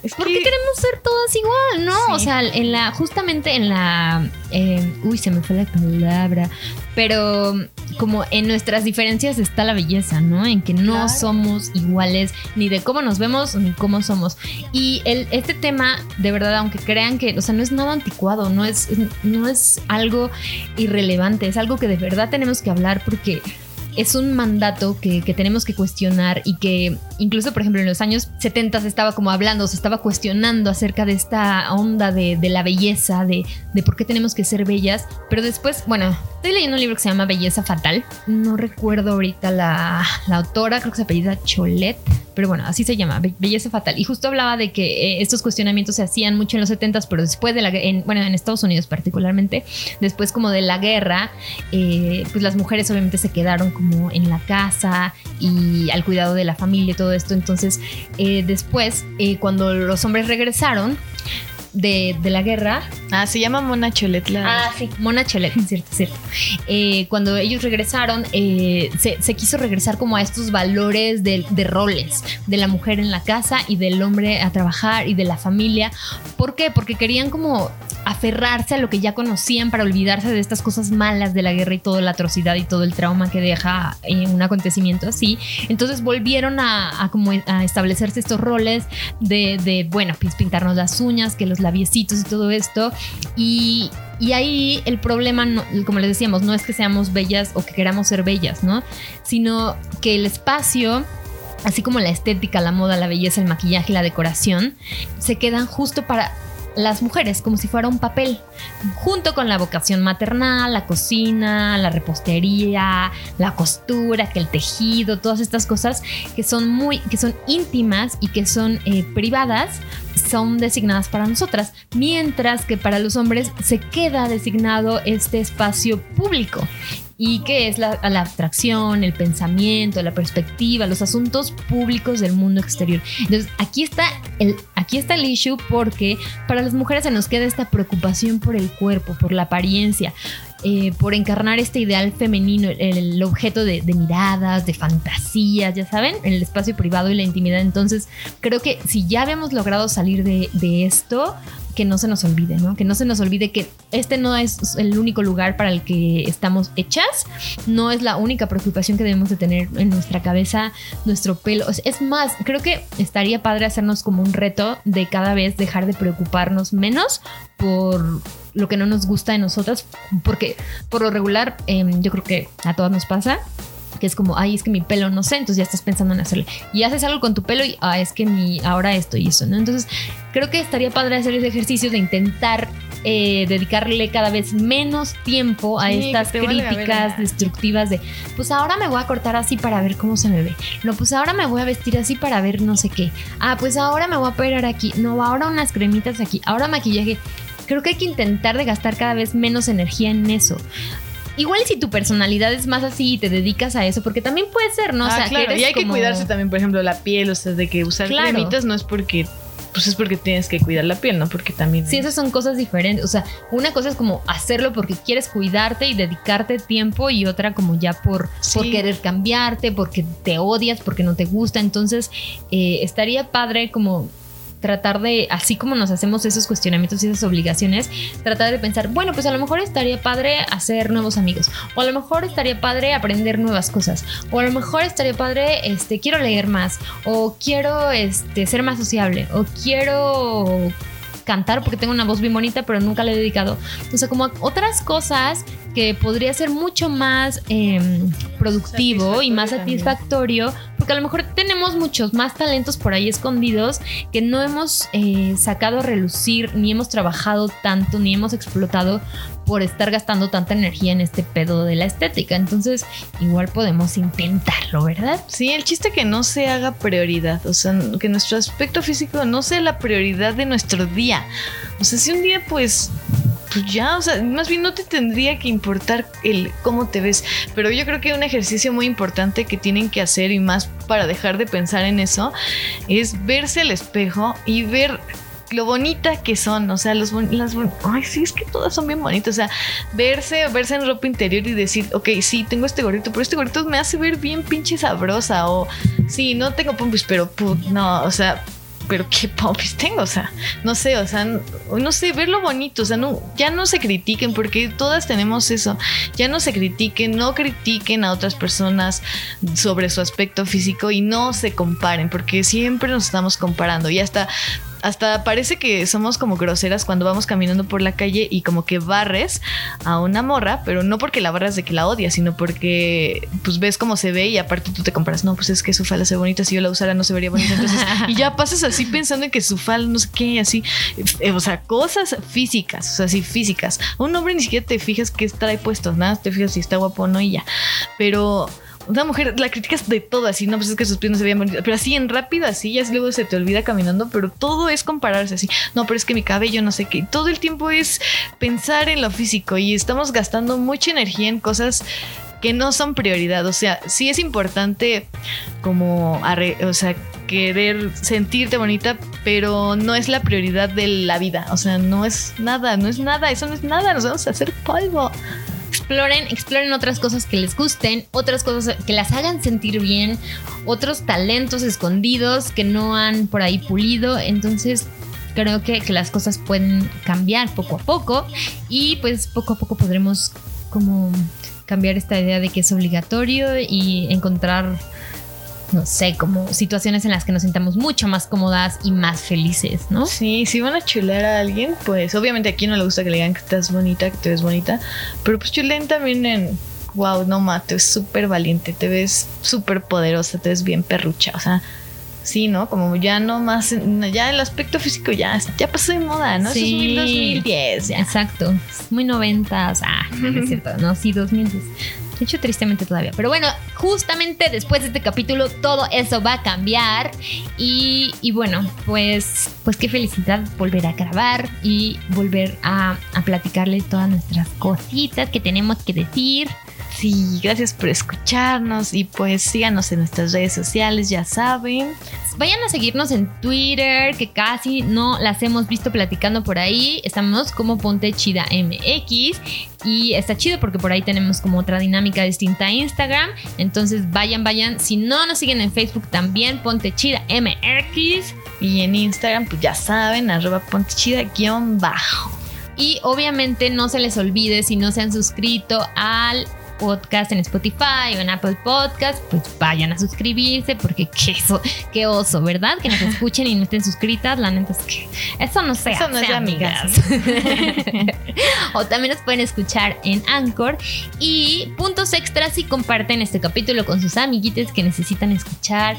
Es ¿Por qué que- queremos ser todas igual? No, Sí. o sea, en la, justamente en la, eh, uy, se me fue la palabra, pero como en nuestras diferencias está la belleza, ¿no? En que no Claro. somos iguales ni de cómo nos vemos ni cómo somos. Y el, este tema, de verdad, aunque crean que, o sea, no es nada anticuado, no es, no es algo irrelevante, es algo que de verdad tenemos que hablar porque es un mandato que, que tenemos que cuestionar y que incluso, por ejemplo, en los años 70 se estaba como hablando, se estaba cuestionando acerca de esta onda de, de la belleza, de, de por qué tenemos que ser bellas. Pero después, bueno, estoy leyendo un libro que se llama Belleza Fatal. No recuerdo ahorita la, la autora, creo que se apellida Cholet. Pero bueno, así se llama, Be- Belleza Fatal. Y justo hablaba de que eh, estos cuestionamientos se hacían mucho en los 70s, pero después de la en, bueno, en Estados Unidos particularmente, después como de la guerra, eh, pues las mujeres obviamente se quedaron como en la casa y al cuidado de la familia y todo esto. Entonces, eh, después, eh, cuando los hombres regresaron de, de la guerra, Ah, se llama Mona Cholet la- Ah, sí, Mona Cholet, [LAUGHS] cierto, cierto. Eh, cuando ellos regresaron, eh, se, se quiso regresar como a estos valores de, de roles, de la mujer en la casa y del hombre a trabajar y de la familia. ¿Por qué? Porque querían como aferrarse a lo que ya conocían para olvidarse de estas cosas malas de la guerra y toda la atrocidad y todo el trauma que deja eh, un acontecimiento así. Entonces volvieron a, como a establecerse estos roles de, de, bueno, pues pintarnos las uñas, que los labiecitos y todo esto. Y, y ahí el problema, como les decíamos, no es que seamos bellas o que queramos ser bellas, ¿no? Sino que el espacio, así como la estética, la moda, la belleza, el maquillaje, la decoración, se quedan justo para las mujeres, como si fuera un papel, junto con la vocación maternal, la cocina, la repostería, la costura, que el tejido, todas estas cosas que son muy, que son íntimas y que son eh, privadas, son designadas para nosotras, mientras que para los hombres se queda designado este espacio público. Y que es la, la abstracción, el pensamiento, la perspectiva, los asuntos públicos del mundo exterior. Entonces, aquí está el, aquí está el issue porque para las mujeres se nos queda esta preocupación por el cuerpo, por la apariencia, eh, por encarnar este ideal femenino, el, el objeto de, de miradas, de fantasías, ya saben, en el espacio privado y la intimidad. Entonces, creo que si ya habíamos logrado salir de, de esto, que no se nos olvide, ¿no? Que no se nos olvide que este no es el único lugar para el que estamos hechas, no es la única preocupación que debemos de tener en nuestra cabeza, nuestro pelo. Es más, creo que estaría padre hacernos como un reto de cada vez dejar de preocuparnos menos por lo que no nos gusta de nosotras, porque por lo regular em, yo creo que a todas nos pasa que es como, ay, es que mi pelo no sé, entonces ya estás pensando en hacerlo. Y haces algo con tu pelo y, ah, es que mi, ahora esto y eso, ¿no? Entonces, creo que estaría padre hacer ese ejercicio de intentar eh, dedicarle cada vez menos tiempo a estas críticas destructivas de, pues ahora me voy a cortar así para ver cómo se me ve. No, pues ahora me voy a vestir así para ver no sé qué. Ah, pues ahora me voy a operar aquí. No, ahora unas cremitas aquí. Ahora maquillaje. Creo que hay que intentar de gastar cada vez menos energía en eso. Igual si tu personalidad es más así y te dedicas a eso, porque también puede ser, ¿no? Ah, o sea, claro. que y hay que cuidarse también, por ejemplo, la piel, o sea, de que usar Claro. cremitas no es porque, pues es porque tienes que cuidar la piel, ¿no? Porque también... Sí, esas son cosas diferentes. O sea, una cosa es como hacerlo porque quieres cuidarte y dedicarte tiempo y otra como ya por, por Sí. querer cambiarte, porque te odias, porque no te gusta. Entonces, eh, estaría padre como tratar de, así como nos hacemos esos cuestionamientos y esas obligaciones, tratar de pensar, bueno, pues a lo mejor estaría padre hacer nuevos amigos, o a lo mejor estaría padre aprender nuevas cosas, o a lo mejor estaría padre, este, quiero leer más, o quiero, este, ser más sociable, o quiero cantar porque tengo una voz bien bonita, pero nunca le he dedicado. O sea, como otras cosas que podría ser mucho más em, productivo y más Satisfactorio porque a lo mejor tenemos muchos más talentos por ahí escondidos que no hemos eh, sacado a relucir, ni hemos trabajado tanto, ni hemos explotado por estar gastando tanta energía en este pedo de la estética. Entonces, igual podemos intentarlo, ¿verdad? Sí, el chiste que no se haga prioridad, o sea, que nuestro aspecto físico no sea la prioridad de nuestro día. O sea, si un día pues pues ya, o sea, más bien no te tendría que importar el cómo te ves, pero yo creo que un ejercicio muy importante que tienen que hacer y más para dejar de pensar en eso es verse al espejo y ver lo bonita que son, o sea, los las ay, sí, es que todas son bien bonitas, o sea, verse, verse en ropa interior y decir, ok, sí, tengo este gorrito, pero este gorrito me hace ver bien pinche sabrosa, o sí, no tengo pompis, pero put, no, o sea, pero qué pompis tengo, o sea, no sé, o sea, no sé, verlo bonito, o sea, no, ya no se critiquen, porque todas tenemos eso, ya no se critiquen, no critiquen a otras personas sobre su aspecto físico y no se comparen, porque siempre nos estamos comparando y hasta hasta parece que somos como groseras cuando vamos caminando por la calle y como que barres a una morra, pero no porque la barras de que la odias, sino porque pues ves cómo se ve y aparte tú te comparas, no, pues es que su falda se ve bonita, si yo la usara no se vería bonita, entonces, y ya pasas así pensando en que su falda no sé qué, así, eh, o sea, cosas físicas, o sea, sí, físicas. Un hombre ni siquiera te fijas qué trae puesto, nada, te fijas si está guapo o no y ya, pero una mujer la criticas de todo así, no, pues es que sus pies no se veían bonitos, pero así en rápido, así, ya luego se te olvida caminando, pero todo es compararse así, no, pero es que mi cabello no sé qué, todo el tiempo es pensar en lo físico y estamos gastando mucha energía en cosas que no son prioridad, o sea, sí es importante como, o sea, querer sentirte bonita, pero no es la prioridad de la vida, o sea, no es nada, no es nada, eso no es nada, nos vamos a hacer polvo. Exploren, exploren otras cosas que les gusten, otras cosas que las hagan sentir bien, otros talentos escondidos que no han por ahí pulido. Entonces, creo que, que las cosas pueden cambiar poco a poco y pues poco a poco podremos como cambiar esta idea de que es obligatorio y encontrar no sé, como situaciones en las que nos sintamos mucho más cómodas y más felices, ¿no? Sí, si van a chulear a alguien, pues obviamente aquí no le gusta que le digan que estás bonita, que te ves bonita, pero pues chuleen también en, wow, no ma, te ves súper valiente, te ves súper poderosa, te ves bien perrucha, o sea, sí, ¿no? Como ya no más, ya el aspecto físico ya, ya pasó de moda, ¿no? Eso es Sí. muy 2010, ya. Exacto. Muy 90, o sea, no es [LAUGHS] cierto, no, sí, 2000. De hecho, tristemente todavía. Pero bueno, justamente después de este capítulo, todo eso va a cambiar. Y, y bueno, pues, pues qué felicidad volver a grabar y volver a, a platicarles todas nuestras cositas que tenemos que decir. Sí, gracias por escucharnos y pues síganos en nuestras redes sociales, ya saben. Vayan a seguirnos en Twitter, que casi no las hemos visto platicando por ahí. Estamos como Ponte Chida MX y está chido porque por ahí tenemos como otra dinámica distinta a Instagram. Entonces vayan, vayan. Si no nos siguen en Facebook también, Ponte Chida MX. Y en Instagram, pues ya saben, arroba pontechida guion bajo. Y obviamente no se les olvide si no se han suscrito al podcast en Spotify o en Apple Podcast, pues vayan a suscribirse porque [LAUGHS] qué, eso, qué oso, ¿verdad? Que nos escuchen y no estén suscritas, la neta es que eso no se Eso no es amigas. [LAUGHS] o también nos pueden escuchar en Anchor y puntos extras si comparten este capítulo con sus amiguites que necesitan escuchar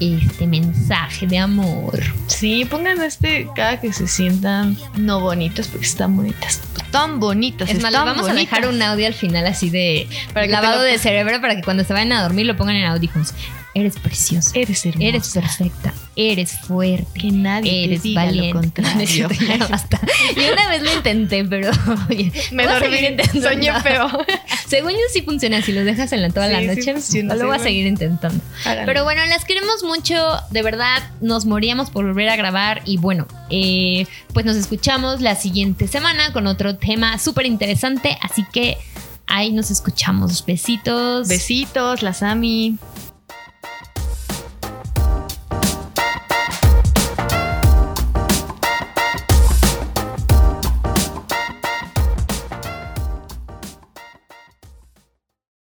este mensaje de amor. Sí, pongan este cada que se sientan no bonitas, porque están bonitas. Tan bonitas. Es más, les vamos a dejar un audio al final así de Para que lavado lo- de cerebro para que cuando se vayan a dormir lo pongan en audífonos. Eres preciosa. Eres hermosa. Eres perfecta. Eres fuerte. Que nadie Eres te diga valiente. lo contrario. [LAUGHS] Ya basta. Y una vez lo intenté, pero oye, Me dormí, soñé feo. [LAUGHS] Según yo sí funciona, si lo dejas en la toda la Sí, sí noche, funciona, lo voy a seguir intentando. Háganlo. Pero bueno, las queremos mucho, de verdad, nos moríamos por volver a grabar y bueno, eh, pues nos escuchamos la siguiente semana con otro tema súper interesante, así que ahí nos escuchamos. Besitos. Besitos, las Ami.